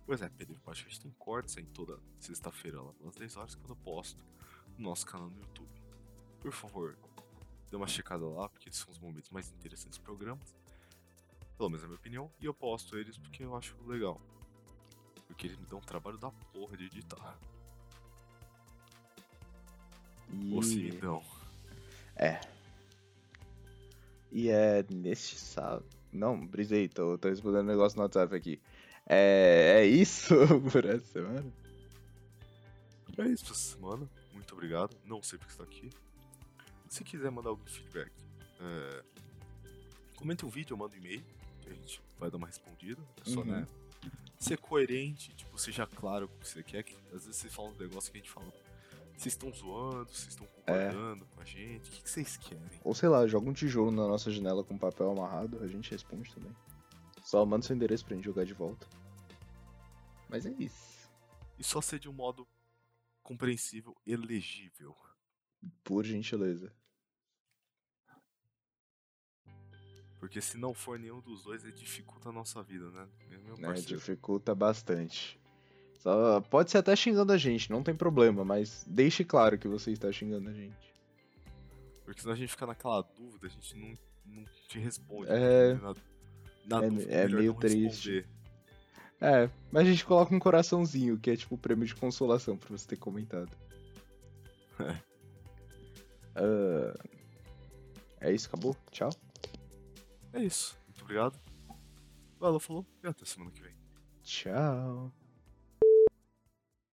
Pois é, PDV Podcast tem cortes aí toda sexta-feira lá pelas 10 horas quando eu posto no nosso canal no YouTube. Por favor, dê uma checada lá, porque esses são os momentos mais interessantes dos programas. Pelo menos é a minha opinião. E eu posto eles porque eu acho legal. Porque eles me dão um trabalho da porra de editar. E... Ou se me dão. E é neste sábado. Não, brisei, tô, tô respondendo um negócio no WhatsApp aqui. É, é isso (laughs) por essa semana? É isso essa semana. Muito obrigado. Não sei porque está aqui. Se quiser mandar algum feedback, é... comente um vídeo ou manda um e-mail. Que a gente vai dar uma respondida. É só, Uhum. né? Ser coerente, tipo, seja claro com o que você quer. Que às vezes você fala um negócio que a gente fala. Vocês estão zoando, vocês estão É. concordando com a gente. O que, que vocês querem? Ou sei lá, joga um tijolo na nossa janela com papel amarrado, a gente responde também. Só manda seu endereço pra gente jogar de volta. Mas é isso. E só ser de um modo compreensível e legível. Por gentileza. Porque se não for nenhum dos dois, ele dificulta a nossa vida, né? Meu parceiro. dificulta bastante. Só pode ser até xingando a gente, não tem problema, mas deixe claro que você está xingando a gente. Porque senão a gente fica naquela dúvida, a gente não, não te responde. É. porque Na, na É- dúvida, é meio triste. responder. É, mas a gente coloca um coraçãozinho, que é tipo o prêmio de consolação por você ter comentado. (laughs) É. Ah, é isso, acabou? Tchau. É isso. Muito obrigado. Valeu, falou. E até semana que vem. Tchau.